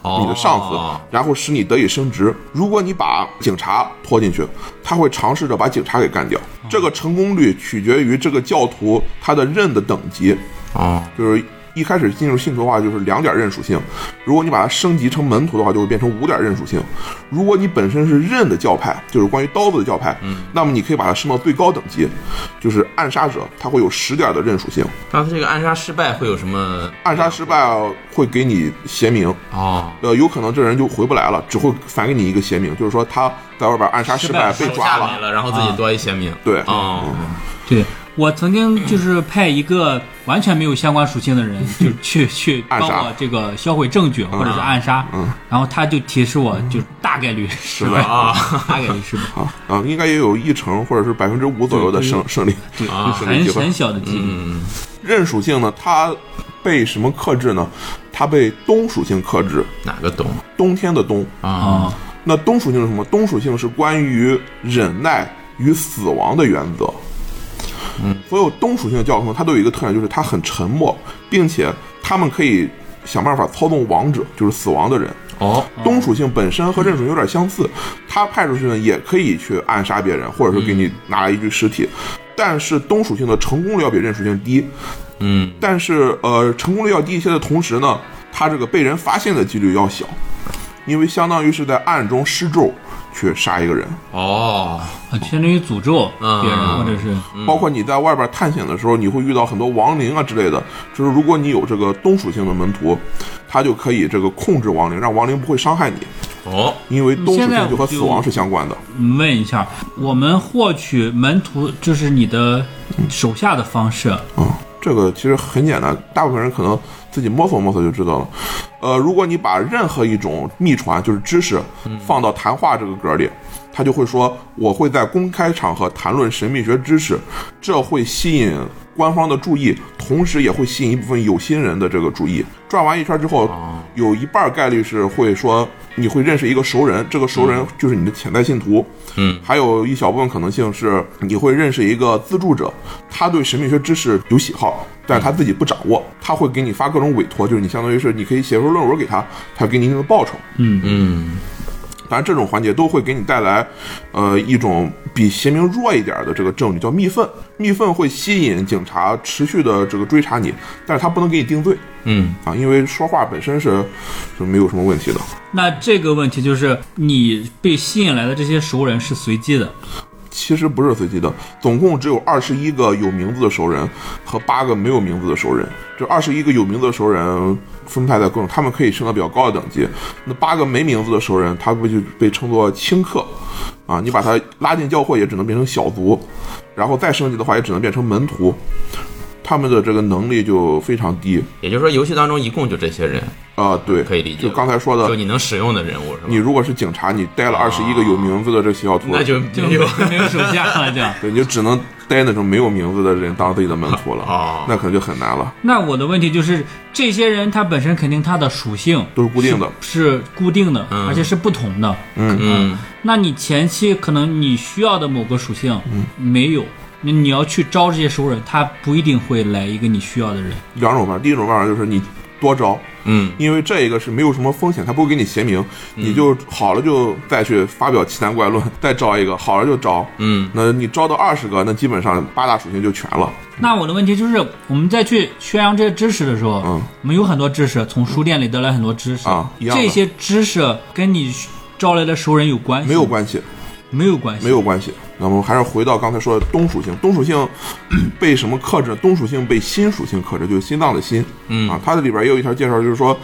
你的上司，然后使你得以升职。如果你把警察拖进去，他会尝试着把警察给干掉。这个成功率取决于这个教徒他的任的等级，啊，就是一开始进入信徒的话就是两点刃属性，如果你把它升级成门徒的话，就会变成五点刃属性。如果你本身是刃的教派，就是关于刀子的教派，嗯，那么你可以把它升到最高等级，就是暗杀者，它会有十点的刃属性。那他这个暗杀失败会有什么？暗杀失败会给你邪名，哦，呃，有可能这人就回不来了，只会返给你一个邪名，就是说他在外边暗杀失败被抓了然后自己多一些名。对哦，对我曾经就是 [CLEARS THROAT] 派一个完全没有相关属性的人，[LAUGHS] 就去去暗杀帮我这个销毁证据或者是暗杀，嗯然后他就提示我，就大概率失败，啊 [LAUGHS] 大概率失败，啊啊，应该也有一成或者是百分之五左右的胜胜利。对，啊很很小的几率。嗯，刃属性呢，它被什么克制呢？它被冬属性克制，哪个冬冬天的冬。啊？啊，那冬属性是什么？冬属性是关于忍耐与死亡的原则。嗯，所有东属性的教宗，它都有一个特点，就是它很沉默，并且他们可以想办法操纵王者，就是死亡的人。哦，东属性本身和刃属性有点相似，它派出去呢也可以去暗杀别人，或者说给你拿来一具尸体，但是东属性的成功率要比刃属性低。嗯，但是呃，成功率要低一些的同时呢，它这个被人发现的几率要小，因为相当于是在暗中施咒去杀一个人。哦，啊相当于诅咒嗯别人，或者是包括你在外边探险的时候，你会遇到很多亡灵啊之类的。就是如果你有这个冬属性的门徒，他就可以这个控制亡灵，让亡灵不会伤害你，哦，因为冬属性就和死亡是相关的。问一下，我们获取门徒就是你的手下的方式，嗯，这个其实很简单，大部分人可能自己摸索摸索就知道了。呃，如果你把任何一种秘传，就是知识，放到谈话这个格里，他就会说我会在公开场合谈论神秘学知识，这会吸引官方的注意，同时也会吸引一部分有心人的这个注意。转完一圈之后，有一半概率是会说你会认识一个熟人，这个熟人就是你的潜在信徒。嗯，还有一小部分可能性是你会认识一个资助者，他对神秘学知识有喜好，但是他自己不掌握，他会给你发各种委托，就是你相当于是你可以写份论文给他，他给你一定的报酬。嗯，当然，这种环节都会给你带来，呃，一种比邪明弱一点的这个证据，叫密愤。密愤会吸引警察持续的这个追查你，但是他不能给你定罪嗯，啊，因为说话本身是是没有什么问题的。那这个问题就是你被吸引来的这些熟人是随机的，其实不是随机的，总共只有二十一个有名字的熟人和八个没有名字的熟人。这二十一个有名字的熟人分派在各种，他们可以升到比较高的等级。那八个没名字的熟人，他不就被称作清客啊？你把他拉进教会，也只能变成小卒，然后再升级的话，也只能变成门徒。他们的这个能力就非常低。也就是说，游戏当中一共就这些人，啊、对，可以理解。就刚才说的就，你能使用的人物是吧？你如果是警察，你带了二十一个有名字的这邪教徒，那就 [LAUGHS] 就没有没有手下了就。对，你就只能带那种没有名字的人当自己的门徒了，啊 [LAUGHS] 那可能就很难了。那我的问题就是，这些人他本身肯定他的属性都是固定的。是是固定的，嗯。而且是不同的。嗯。那你前期可能你需要的某个属性没有，那你要去招这些熟人，他不一定会来一个你需要的人。两种办法，第一种办法就是你多招，嗯因为这个是没有什么风险，他不会给你邪名，你就好了就再去发表奇谈怪论，再招一个，好了就招。嗯那你招到二十个，那基本上八大属性就全了。那我的问题就是，我们再去宣扬这些知识的时候，嗯我们有很多知识，从书店里得来很多知识啊一样这些知识跟你招来的熟人有关系？没有，关系，没有关系，没有关系。那么还是回到刚才说的冬属性，冬属性 [CLEARS THROAT] 被什么克制？冬属性被心属性克制，就是心脏的心。嗯啊，它的里边也有一条介绍，就是说，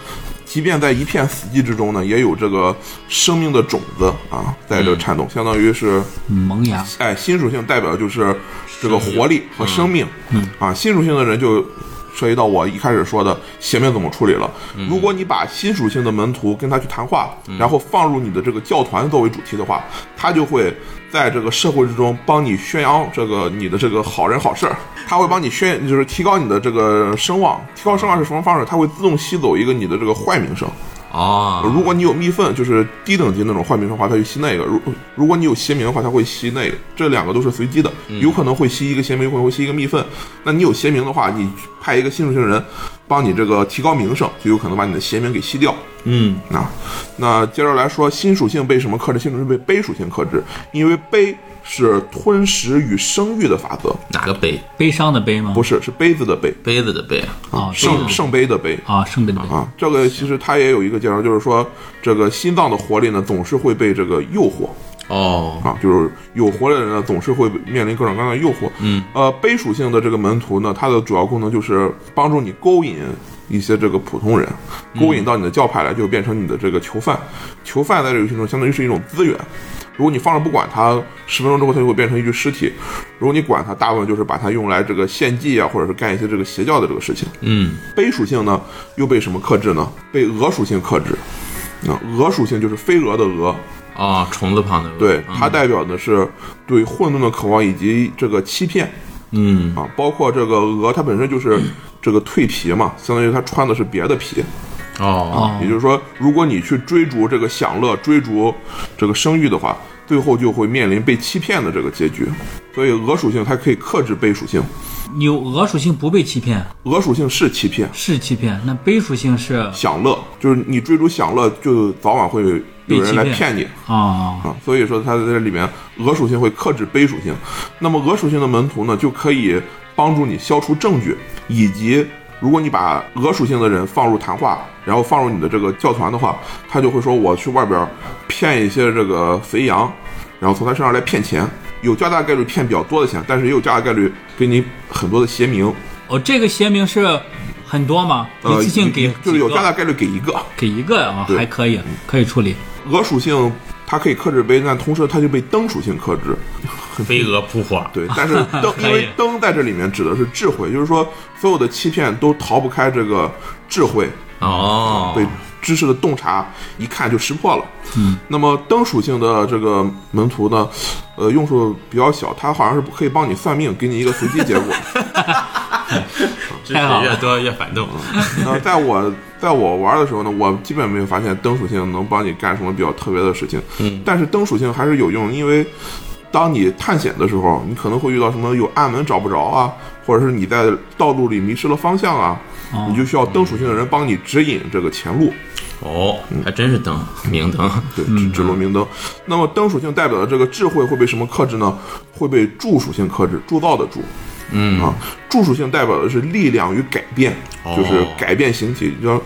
即便在一片死寂之中呢，也有这个生命的种子啊，在这颤动，相当于是萌芽。哎，新属性代表就是这个活力和生命。嗯啊，新属性的人就涉及到我一开始说的邪命怎么处理了。如果你把新属性的门徒跟他去谈话，然后放入你的这个教团作为主题的话，他就会在这个社会之中帮你宣扬这个你的这个好人好事儿。他会帮你宣，就是提高你的这个声望。提高声望是什么方式？他会自动吸走一个你的这个坏名声。哦，如果你有密愤，就是低等级那种坏名声的话，它就吸那个；如如果你有邪名的话，它会吸那个。这两个都是随机的，有可能会吸一个邪名，有可能会吸一个密愤。那你有邪名的话，你派一个新属性人帮你这个提高名声，就有可能把你的邪名给吸掉。嗯啊，那接着来说，新属性被什么克制？新属性被悲属性克制，因为悲是吞食与生育的法则，哪个杯？悲伤的悲吗？不是是杯子的杯，杯子的杯。啊，圣圣杯的杯。啊，圣杯的杯。啊，这个其实它也有一个介绍，就是说这个心脏的活力呢，总是会被这个诱惑哦，啊，就是有活力的人呢，总是会面临各种各样的诱惑。嗯，呃，悲属性的这个门徒呢，它的主要功能就是帮助你勾引一些这个普通人，勾引到你的教派来，就变成你的这个囚犯。囚犯在这个游戏中相当于是一种资源。如果你放着不管它，十分钟之后它就会变成一具尸体。如果你管它，大部分就是把它用来这个献祭啊，或者是干一些这个邪教的这个事情。嗯悲属性呢，又被什么克制呢？被鹅属性克制。那鹅属性就是飞蛾的蛾，哦，虫子旁的蛾对，它代表的是对混沌的渴望以及这个欺骗嗯啊，包括这个鹅，它本身就是这个蜕皮嘛，相当于它穿的是别的皮哦，也就是说，如果你去追逐这个享乐、追逐这个声誉的话，最后就会面临被欺骗的这个结局。所以，鹅属性它可以克制悲属性，有鹅属性不被欺骗，鹅属性是欺骗。是欺骗，那悲属性是享乐就是你追逐享乐，就早晚会有人来骗你啊。啊。所以说，它在这里面，鹅属性会克制悲属性。那么，鹅属性的门徒呢，就可以帮助你消除证据，以及如果你把鹅属性的人放入谈话，然后放入你的这个教团的话，他就会说我去外边骗一些这个肥羊，然后从他身上来骗钱，有较大概率骗比较多的钱，但是也有较大概率给你很多的邪名。哦，这个邪名是很多吗？呃，一次性给就是有几个较大概率给一个。给一个啊，还可以，可以处理。鹅属性它可以克制杯，但同时它就被灯属性克制。[LAUGHS] 飞蛾扑火，对，但是灯因为灯在这里面指的是智慧，就是说所有的欺骗都逃不开这个智慧，哦，被知识的洞察一看就识破了。嗯，那么灯属性的这个门徒呢，呃，用处比较小，它好像是可以帮你算命，给你一个随机结果。[LAUGHS] 知识越多越反动。[LAUGHS] 那，在我在我玩的时候呢，我基本没有发现灯属性能帮你干什么比较特别的事情。嗯，但是灯属性还是有用，因为当你探险的时候，你可能会遇到什么有暗门找不着啊，或者是你在道路里迷失了方向啊，你就需要灯属性的人帮你指引这个前路。哦，还真是灯，明灯。对，指指路明灯。那么灯属性代表的这个智慧会被什么克制呢？会被铸属性克制，铸造的铸。嗯啊，铸属性代表的是力量与改变，哦就是改变形体，就像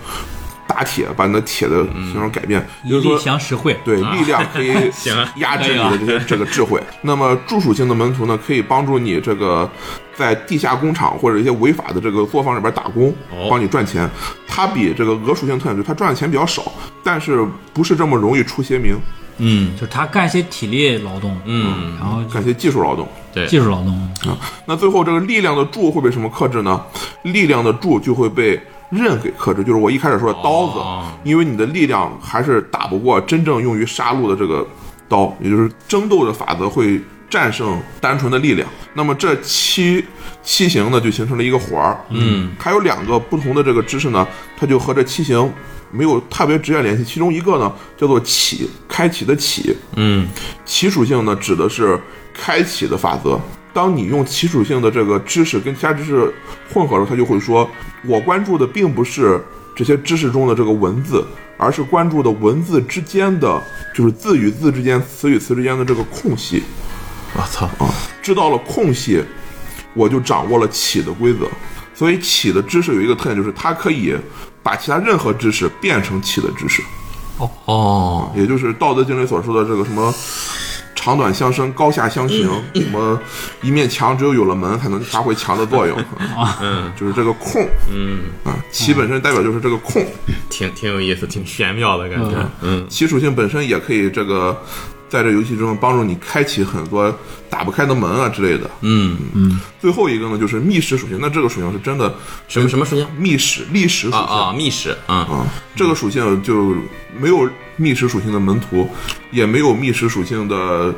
打铁把你的铁的形状改变，也就是说。降实惠，对，力量可以 [LAUGHS] 压制你的这些这个智慧。那么铸属性的门徒呢，可以帮助你这个在地下工厂或者一些违法的这个作坊里边打工哦，帮你赚钱。它比这个鹅属性特点就是它赚的钱比较少，但是不是这么容易出邪名，嗯。就是他干一些体力劳动，嗯，然后干些技术劳动。对，技术劳动，啊，那最后这个力量的柱会被什么克制呢？力量的柱就会被刃给克制，就是我一开始说的刀子，哦。因为你的力量还是打不过真正用于杀戮的这个刀，也就是争斗的法则会战胜单纯的力量。那么这七七行呢，就形成了一个环儿，嗯，它有两个不同的这个知识呢，它就和这七行没有特别直接联系。其中一个呢叫做启，开启的启，嗯启属性呢，指的是开启的法则。当你用启属性的这个知识跟其他知识混合的时候，他就会说，我关注的并不是这些知识中的这个文字，而是关注的文字之间的，就是字与字之间、词与词之间的这个空隙。我操，啊，知道了空隙，我就掌握了启的规则。所以启的知识有一个特点，就是它可以把其他任何知识变成气的知识。哦。哦，也就是《道德经》里所说的这个什么长短相生、高下相形，什么一面墙只有有了门才能发挥墙的作用，[LAUGHS] 嗯。就是这个空嗯，啊，其本身代表就是这个空，挺挺有意思，挺玄妙的感觉。嗯。其属性本身也可以这个在这游戏中帮助你开启很多打不开的门啊之类的。嗯嗯，最后一个呢，就是密室属性，那这个属性是真的什么什么属性？密室历史属性啊啊，密室，啊啊，这个属性就没有密室属性的门徒，也没有密室属性的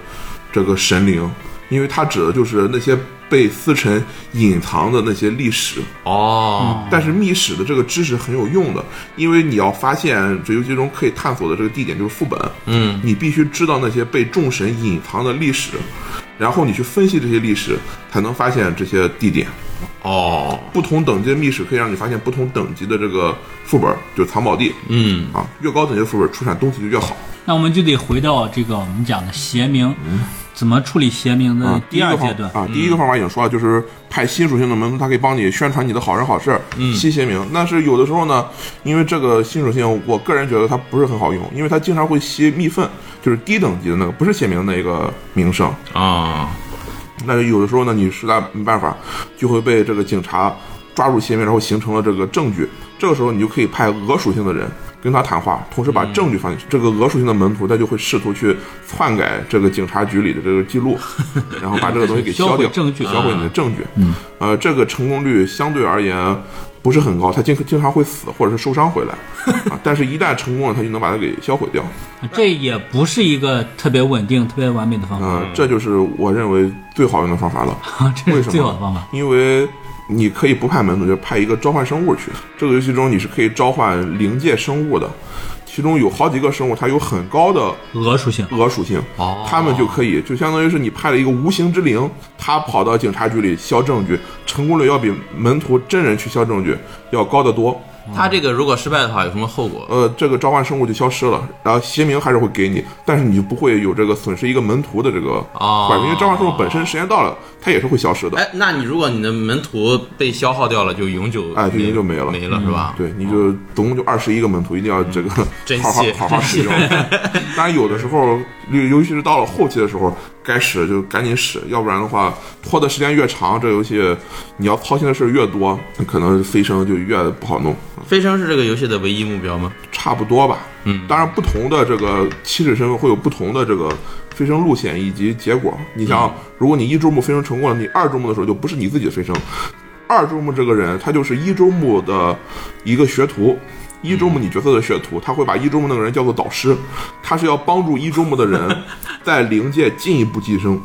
这个神灵，因为它指的就是那些被司臣隐藏的那些历史。哦，但是密史的这个知识很有用的，因为你要发现这游戏中可以探索的这个地点就是副本，嗯你必须知道那些被众神隐藏的历史，然后你去分析这些历史，才能发现这些地点。哦，不同等级的密室可以让你发现不同等级的这个副本，就是藏宝地嗯啊。越高等级的副本出产东西就越好。那我们就得回到这个我们讲的邪名，怎么处理邪名的啊，第二阶段。啊，第一个方法已经说了，就是派新属性的门徒，他可以帮你宣传你的好人好事，嗯吸邪名。但是有的时候呢，因为这个新属性，我个人觉得它不是很好用，因为它经常会吸蜜粪，就是低等级的那个，不是邪名的那个名声。啊，但是有的时候呢，你实在没办法，就会被这个警察抓住邪名，然后形成了这个证据。这个时候，你就可以派俄属性的人跟他谈话，同时把证据放进去。这个俄属性的门徒，他就会试图去篡改这个警察局里的这个记录，[LAUGHS] 然后把这个东西给销消掉，毁证据销毁你的证据。嗯，呃，这个成功率相对而言不是很高，他经经常会死或者是受伤回来啊。[LAUGHS] 但是，一旦成功了，他就能把它给销毁掉。这也不是一个特别稳定、特别完美的方法，呃，这就是我认为最好用的方法了。[LAUGHS] 这是为什么最好的方法。因为你可以不派门徒，就派一个召唤生物去。这个游戏中你是可以召唤灵界生物的，其中有好几个生物，它有很高的鹅属性，鹅属性，哦他们就可以，就相当于是你派了一个无形之灵，他跑到警察局里销证据，成功率要比门徒真人去销证据要高得多。他这个如果失败的话，有什么后果？呃，这个召唤生物就消失了，然后邪名还是会给你，但是你就不会有这个损失一个门徒的这个啊，因为召唤生物本身时间到了，它也是会消失的。哎，那你如果你的门徒被消耗掉了，就永久哎就永久没了没了是吧？对，你就总共就二十一个门徒，一定要这个 [LAUGHS] 好好好好使用。[LAUGHS] 当然，有的时候，尤尤其是到了后期的时候，该使就赶紧使，要不然的话，拖的时间越长，这游戏你要操心的事儿越多，可能飞升就越不好弄。飞升是这个游戏的唯一目标吗？差不多吧。嗯当然，不同的这个起始身份会有不同的这个飞升路线以及结果。你想，如果你一周目飞升成功了，你二周目的时候就不是你自己的飞升，二周目这个人他就是一周目的一个学徒。一周目你角色的学徒，他会把一周目那个人叫做导师，他是要帮助一周目的人 [LAUGHS] 在灵界进一步晋升。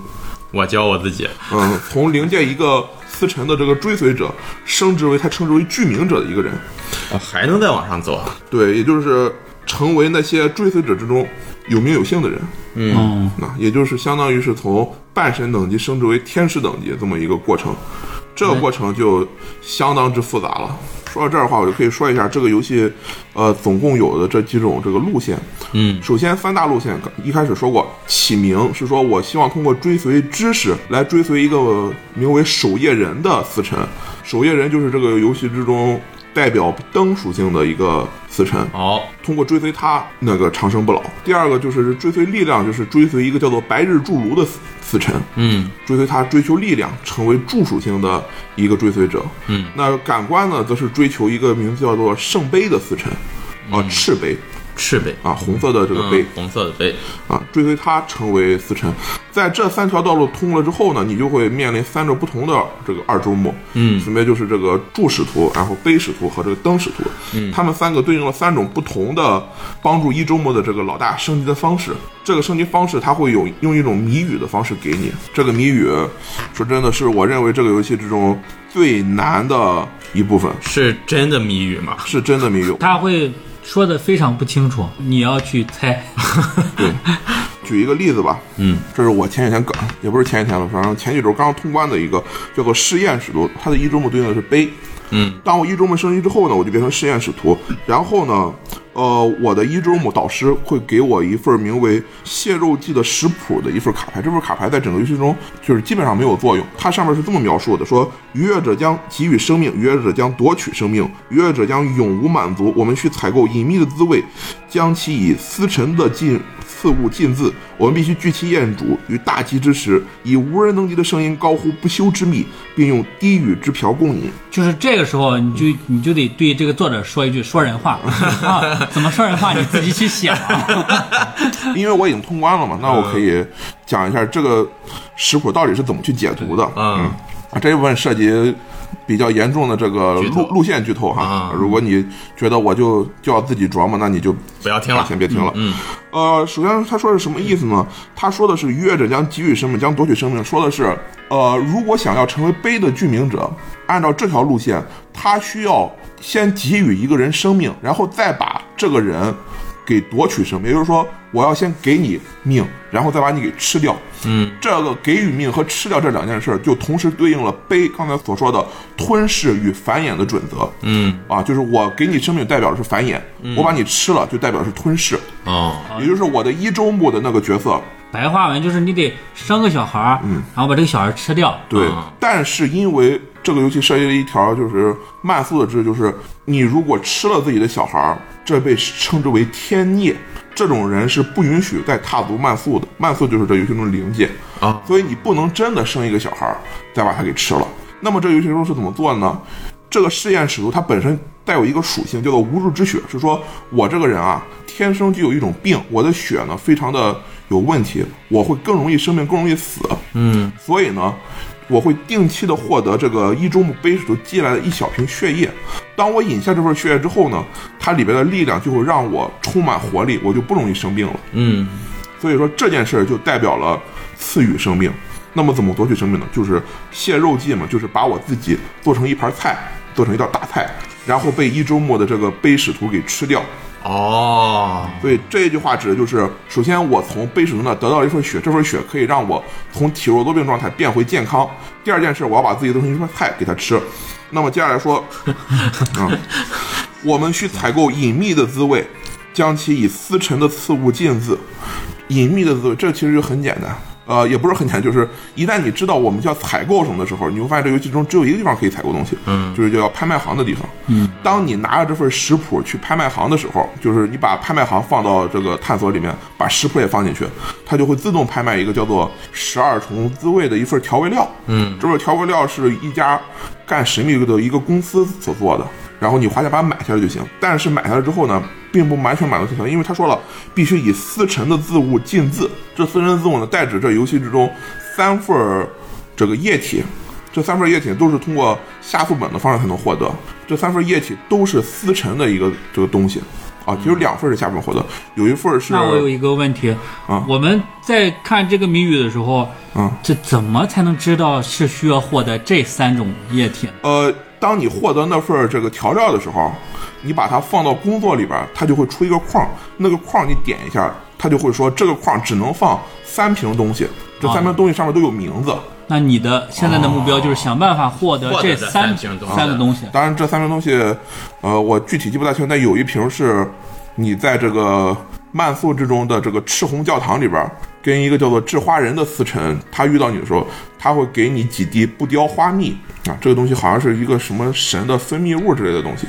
我教我自己。嗯，从灵界一个司辰的这个追随者，升职为他称之为具名者的一个人。啊还能再往上走？对，也就是成为那些追随者之中有名有姓的人。嗯，那也就是相当于是从半神等级升职为天使等级这么一个过程，这个过程就相当之复杂了。说到这儿的话，我就可以说一下这个游戏，呃，总共有的这几种这个路线。嗯，首先三大路线，一开始说过，起名是说我希望通过追随知识来追随一个名为守夜人的司晨，守夜人就是这个游戏之中代表灯属性的一个司晨。好，通过追随他那个长生不老。第二个就是追随力量，就是追随一个叫做白日祝炉的死死臣，嗯。追随他追求力量，成为祝属性的一个追随者。嗯，那感官呢，则是追求一个名字叫做圣杯的死臣，啊、赤杯赤杯，啊，红色的这个杯。嗯，红色的杯。啊，追随他成为司辰。在这三条道路通了之后呢，你就会面临三个不同的这个二周目，嗯分别就是这个柱使徒，然后杯使徒和这个灯使徒。嗯，他们三个对应了三种不同的帮助一周目的这个老大升级的方式。这个升级方式，它会有用一种谜语的方式给你。这个谜语，说真的是我认为这个游戏之中最难的一部分，是真的谜语吗？是真的谜语。他会说的非常不清楚，你要去猜。[LAUGHS] 对，举一个例子吧，嗯，这是我前几天刚，也不是前几天了，反正前几周刚通关的一个叫做试验使徒，它的一周目对应的是杯。嗯，当我一周目升级之后呢，我就变成试验使徒，然后呢，呃，我的一周目导师会给我一份名为《蟹肉记》的食谱的一份卡牌，这份卡牌在整个游戏中就是基本上没有作用。它上面是这么描述的：说愉悦者将给予生命，愉悦者将夺取生命，愉悦者将永无满足。我们去采购隐秘的滋味，将其以司晨的进刺物尽字。我们必须聚其宴主，于大吉之时，以无人能及的声音高呼不休之秘，并用低语之瓢供饮。就是这个时候，你就你就得对这个作者说一句说人话 [LAUGHS] 啊，怎么说人话你自己去想。[LAUGHS] 因为我已经通关了嘛，那我可以讲一下这个食谱到底是怎么去解读的。嗯啊，这一部分涉及比较严重的这个路路线剧透哈。啊如果你觉得我就就要自己琢磨，那你就不要听了啊先别听了。嗯呃，首先他说是什么意思呢？他说的是逾越者将给予生命，将夺取生命，说的是，呃，如果想要成为杯的具名者，按照这条路线，他需要先给予一个人生命，然后再把这个人给夺取生命，也就是说，我要先给你命，然后再把你给吃掉。嗯，这个给予命和吃掉这两件事儿，就同时对应了悲刚才所说的吞噬与繁衍的准则。嗯啊，就是我给你生命代表的是繁衍，我把你吃了就代表的是吞噬。哦，也就是我的一周目的那个角色，白话文就是你得生个小孩儿，然后把这个小孩儿吃掉。对。啊但是因为这个游戏设计了一条就是慢速的制，就是你如果吃了自己的小孩儿，这被称之为天孽，这种人是不允许再踏足慢速的。慢速就是这游戏中的灵界，啊所以你不能真的生一个小孩儿再把他给吃了。那么这个游戏中是怎么做的呢？这个试验尺度它本身带有一个属性叫做无助之血，是说我这个人啊，天生就有一种病，我的血呢非常的有问题，我会更容易生病，更容易死。嗯所以呢，我会定期的获得这个一周目杯使徒寄来的一小瓶血液。当我饮下这份血液之后呢，它里边的力量就会让我充满活力，我就不容易生病了。嗯所以说这件事儿就代表了赐予生命。那么怎么夺取生命呢？就是蟹肉剂嘛，就是把我自己做成一盘菜，做成一道大菜，然后被一周末的这个杯使徒给吃掉。哦，所以这一句话指的就是，首先我从杯水中呢得到了一份血，这份血可以让我从体弱多病状态变回健康。第二件事，我要把自己做成一份菜给他吃。那么接下来说，[LAUGHS] 啊、我们需采购隐秘的滋味，将其以丝陈的刺物浸渍。隐秘的滋味，这其实就很简单。呃，也不是很简单，就是一旦你知道我们叫采购什么的时候，你会发现这游戏中只有一个地方可以采购东西，嗯，就是叫拍卖行的地方。嗯，当你拿着这份食谱去拍卖行的时候，就是你把拍卖行放到这个探索里面，把食谱也放进去，它就会自动拍卖一个叫做十二重滋味的一份调味料。嗯，这份调味料是一家干神秘的一个公司所做的。然后你花钱把它买下来就行，但是买下来之后呢，并不完全满足需求，因为他说了，必须以丝陈的字物进字。这丝陈字物呢，代指这游戏之中三份儿这个液体，这三份液体都是通过下副本的方式才能获得。这三份液体都是丝陈的一个这个东西啊，只有两份是下副本获得，有一份是那我有一个问题啊我们在看这个谜语的时候，啊这怎么才能知道是需要获得这三种液体？呃，当你获得那份儿这个调料的时候，你把它放到工作里边儿，它就会出一个框，那个框你点一下，它就会说这个框只能放三瓶东西，这三瓶东西上面都有名字。那你的现在的目标就是想办法获得这这三三瓶东西三个东西。当然，这三瓶东西，呃，我具体记不大清，但有一瓶是你在这个慢速之中的这个赤红教堂里边儿，跟一个叫做制花人的司臣，他遇到你的时候，他会给你几滴不雕花蜜啊，这个东西好像是一个什么神的分泌物之类的东西，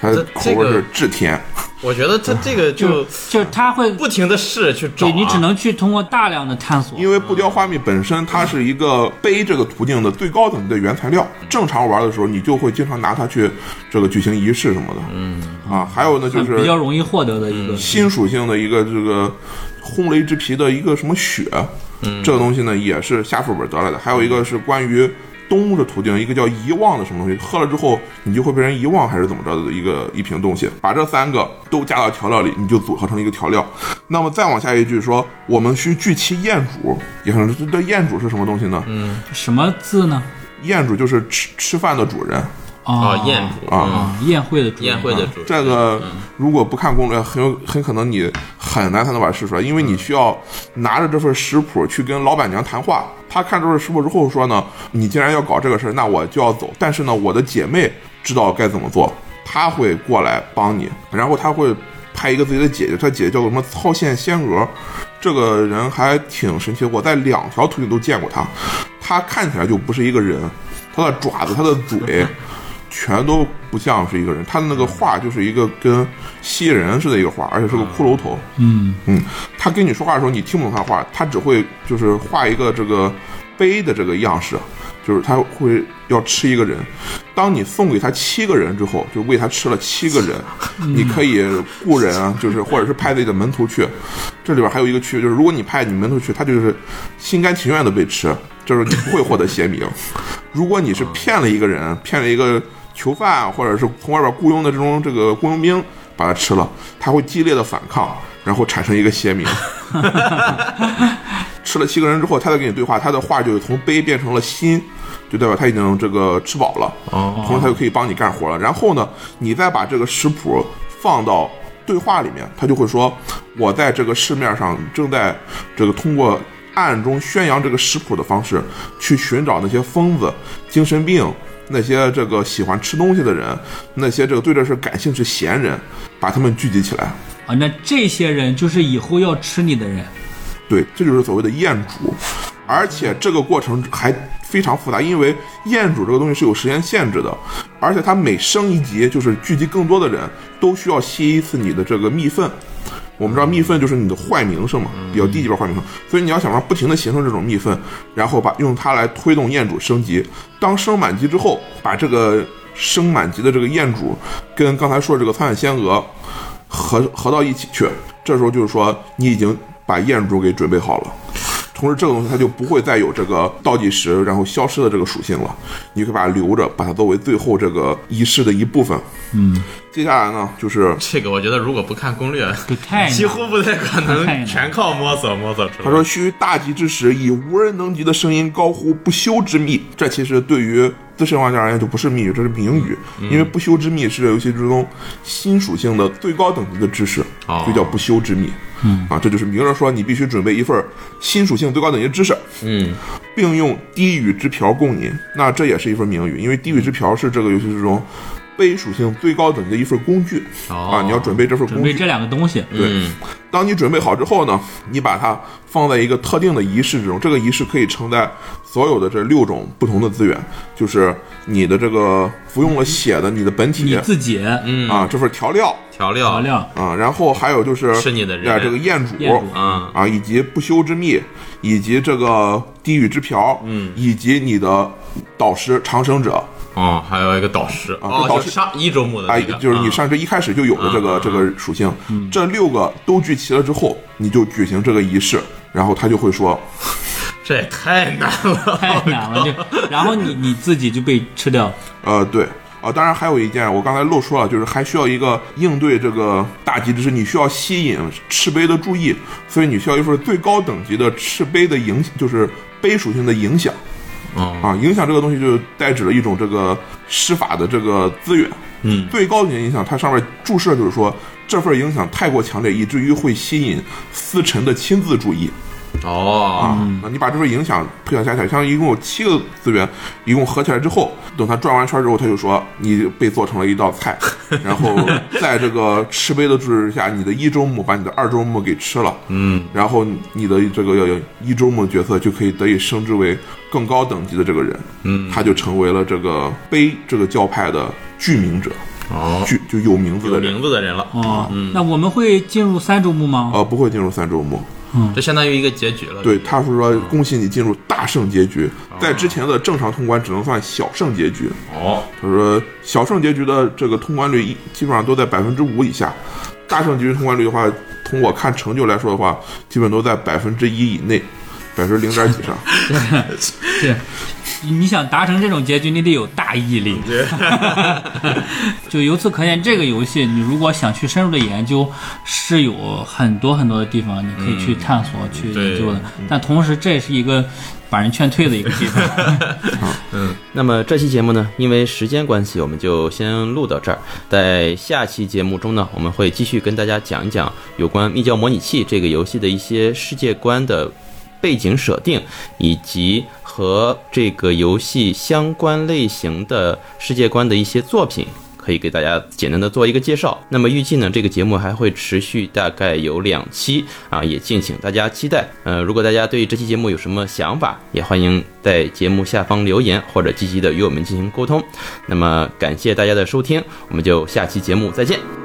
它的口味是这个至甜。[LAUGHS] 我觉得他这个就 [LAUGHS] 就他会不停的试去找、啊，对你只能去通过大量的探索。因为不雕花蜜本身它是一个杯这个途径的最高等级的原材料，正常玩的时候你就会经常拿它去这个举行仪式什么的。嗯啊，还有呢就是比较容易获得的一个。新属性的一个这个轰雷之皮的一个什么血，嗯，这个东西呢也是下副本得来的。还有一个是关于动物的途径，一个叫遗忘的什么东西，喝了之后你就会被人遗忘还是怎么着的一个一瓶东西。把这三个都加到调料里，你就组合成一个调料。那么再往下一句说，我们需聚其宴主，也可能是这宴主是什么东西呢？嗯，什么字呢？宴主就是吃吃饭的主人。啊啊，宴主啊啊，宴会的宴会的主人，这个如果不看攻略，很有很可能你很难才能把它试出来，因为你需要拿着这份食谱去跟老板娘谈话。她看这份食谱之后说呢，你既然要搞这个事儿，那我就要走。但是呢，我的姐妹知道该怎么做，她会过来帮你，然后她会派一个自己的姐姐，她姐姐叫做什么操线仙娥，这个人还挺神奇的。我在两条途径都见过她，她看起来就不是一个人，她的爪子、她的嘴。全都不像是一个人，他的那个画就是一个跟蜥蜴人似的一个画，而且是个骷髅头。嗯嗯，他跟你说话的时候，你听不懂他话，他只会就是画一个这个碑的这个样式，就是他会要吃一个人。当你送给他七个人之后，就喂他吃了七个人，你可以雇人啊，就是或者是派自己的门徒去。这里边还有一个区别，就是如果你派你门徒去，他就是心甘情愿的被吃，就是你不会获得邪名。如果你是骗了一个人，骗了一个囚犯，或者是从外边雇佣的这种这个雇佣兵，把他吃了，他会激烈的反抗，然后产生一个邪名。[LAUGHS] 吃了七个人之后，他再跟你对话，他的话就从悲变成了心，就代表他已经这个吃饱了，哦同时他就可以帮你干活了。然后呢，你再把这个食谱放到对话里面，他就会说，我在这个市面上正在这个通过暗中宣扬这个食谱的方式，去寻找那些疯子、精神病。那些这个喜欢吃东西的人，那些这个对这事感兴趣闲人，把他们聚集起来，啊，那这些人就是以后要吃你的人。对，这就是所谓的宴主，而且这个过程还非常复杂，因为宴主这个东西是有时间限制的，而且它每升一级，就是聚集更多的人，都需要吸一次你的这个蜜粪。我们知道蜜粪就是你的坏名声嘛，比较低级别坏名声，所以你要想办法不停的形成这种蜜粪，然后把用它来推动宴主升级。当升满级之后，把这个升满级的这个宴主跟刚才说的这个苍眼仙娥合合到一起去，这时候就是说你已经把宴主给准备好了。同时这个东西它就不会再有这个倒计时然后消失的这个属性了，你可以把它留着，把它作为最后这个仪式的一部分。嗯，接下来呢，就是这个我觉得如果不看攻略，几乎不太可能，全靠摸索摸索出来。他说：“须大吉之时，以无人能及的声音高呼不休之秘。”这其实对于资深玩家而言就不是密语，这是名语，因为不休之秘是这游戏之中新属性的最高等级的知识，哦就叫不休之秘。嗯啊，这就是明着说你必须准备一份新属性最高等级的知识，嗯，并用低语之瓢供你。那这也是一份名语，因为低语之瓢是这个游戏之中杯属性最高等级的一份工具、哦啊，你要准备这份工具。准备这两个东西。对嗯当你准备好之后呢，你把它放在一个特定的仪式之中，这个仪式可以承载所有的这六种不同的资源，就是你的这个服用了血的你的本体你自己嗯啊，这份调料调料调料啊，然后还有就是是你的人啊这个彦主彦主嗯啊，以及不休之秘，以及这个地狱之瓢，嗯以及你的导师长生者哦，还有一个导师啊，导师就上一周目的啊那个，，就是你嗯上这一开始就有的这个嗯这个属性，这六个都聚齐了之后，你就举行这个仪式，然后他就会说，[LAUGHS] 这也太难了，[LAUGHS] 太难了，就 [LAUGHS] 然后你你自己就被吃掉。呃，对。啊，当然还有一件，我刚才漏说了，就是还需要一个应对这个大吉之时，你需要吸引赤杯的注意，所以你需要一份最高等级的赤杯的影，就是杯属性的影响。哦，啊，影响这个东西就代指了一种这个施法的这个资源。嗯最高级的影响，它上面注释就是说，这份影响太过强烈，以至于会吸引司臣的亲自注意哦，啊。那你把这份影响配合加起来，像一共有七个资源，一共合起来之后，等他转完圈之后，他就说你被做成了一道菜，[LAUGHS] 然后在这个吃杯的注视下，你的一周目把你的二周目给吃了，嗯，然后你的这个一周目角色就可以得以升职为更高等级的这个人，嗯，他就成为了这个杯这个教派的具名者，哦，具就有名字的人。名，字的人了，哦，那我们会进入三周目吗？呃，不会进入三周目。这相当于一个结局了。对，他是说恭喜你进入大胜结局，在之前的正常通关只能算小胜结局。哦，他说小胜结局的这个通关率一基本上都在百分之五以下，大胜结局通关率的话，从我看成就来说的话，基本都在百分之一以内，百分之零点几上。[LAUGHS] 是，你想达成这种结局，你得有大毅力。[LAUGHS] 就由此可见，这个游戏你如果想去深入的研究，是有很多很多的地方你可以去探索、去研究的。但同时，这也是一个把人劝退的一个地方。[LAUGHS] 嗯那么这期节目呢，因为时间关系，我们就先录到这儿。在下期节目中呢，我们会继续跟大家讲一讲有关《密教模拟器》这个游戏的一些世界观的背景设定，以及和这个游戏相关类型的世界观的一些作品。可以给大家简单的做一个介绍。那么预计呢，这个节目还会持续大概有两期啊，也敬请大家期待。呃，如果大家对这期节目有什么想法，也欢迎在节目下方留言或者积极的与我们进行沟通。那么感谢大家的收听，我们就下期节目再见。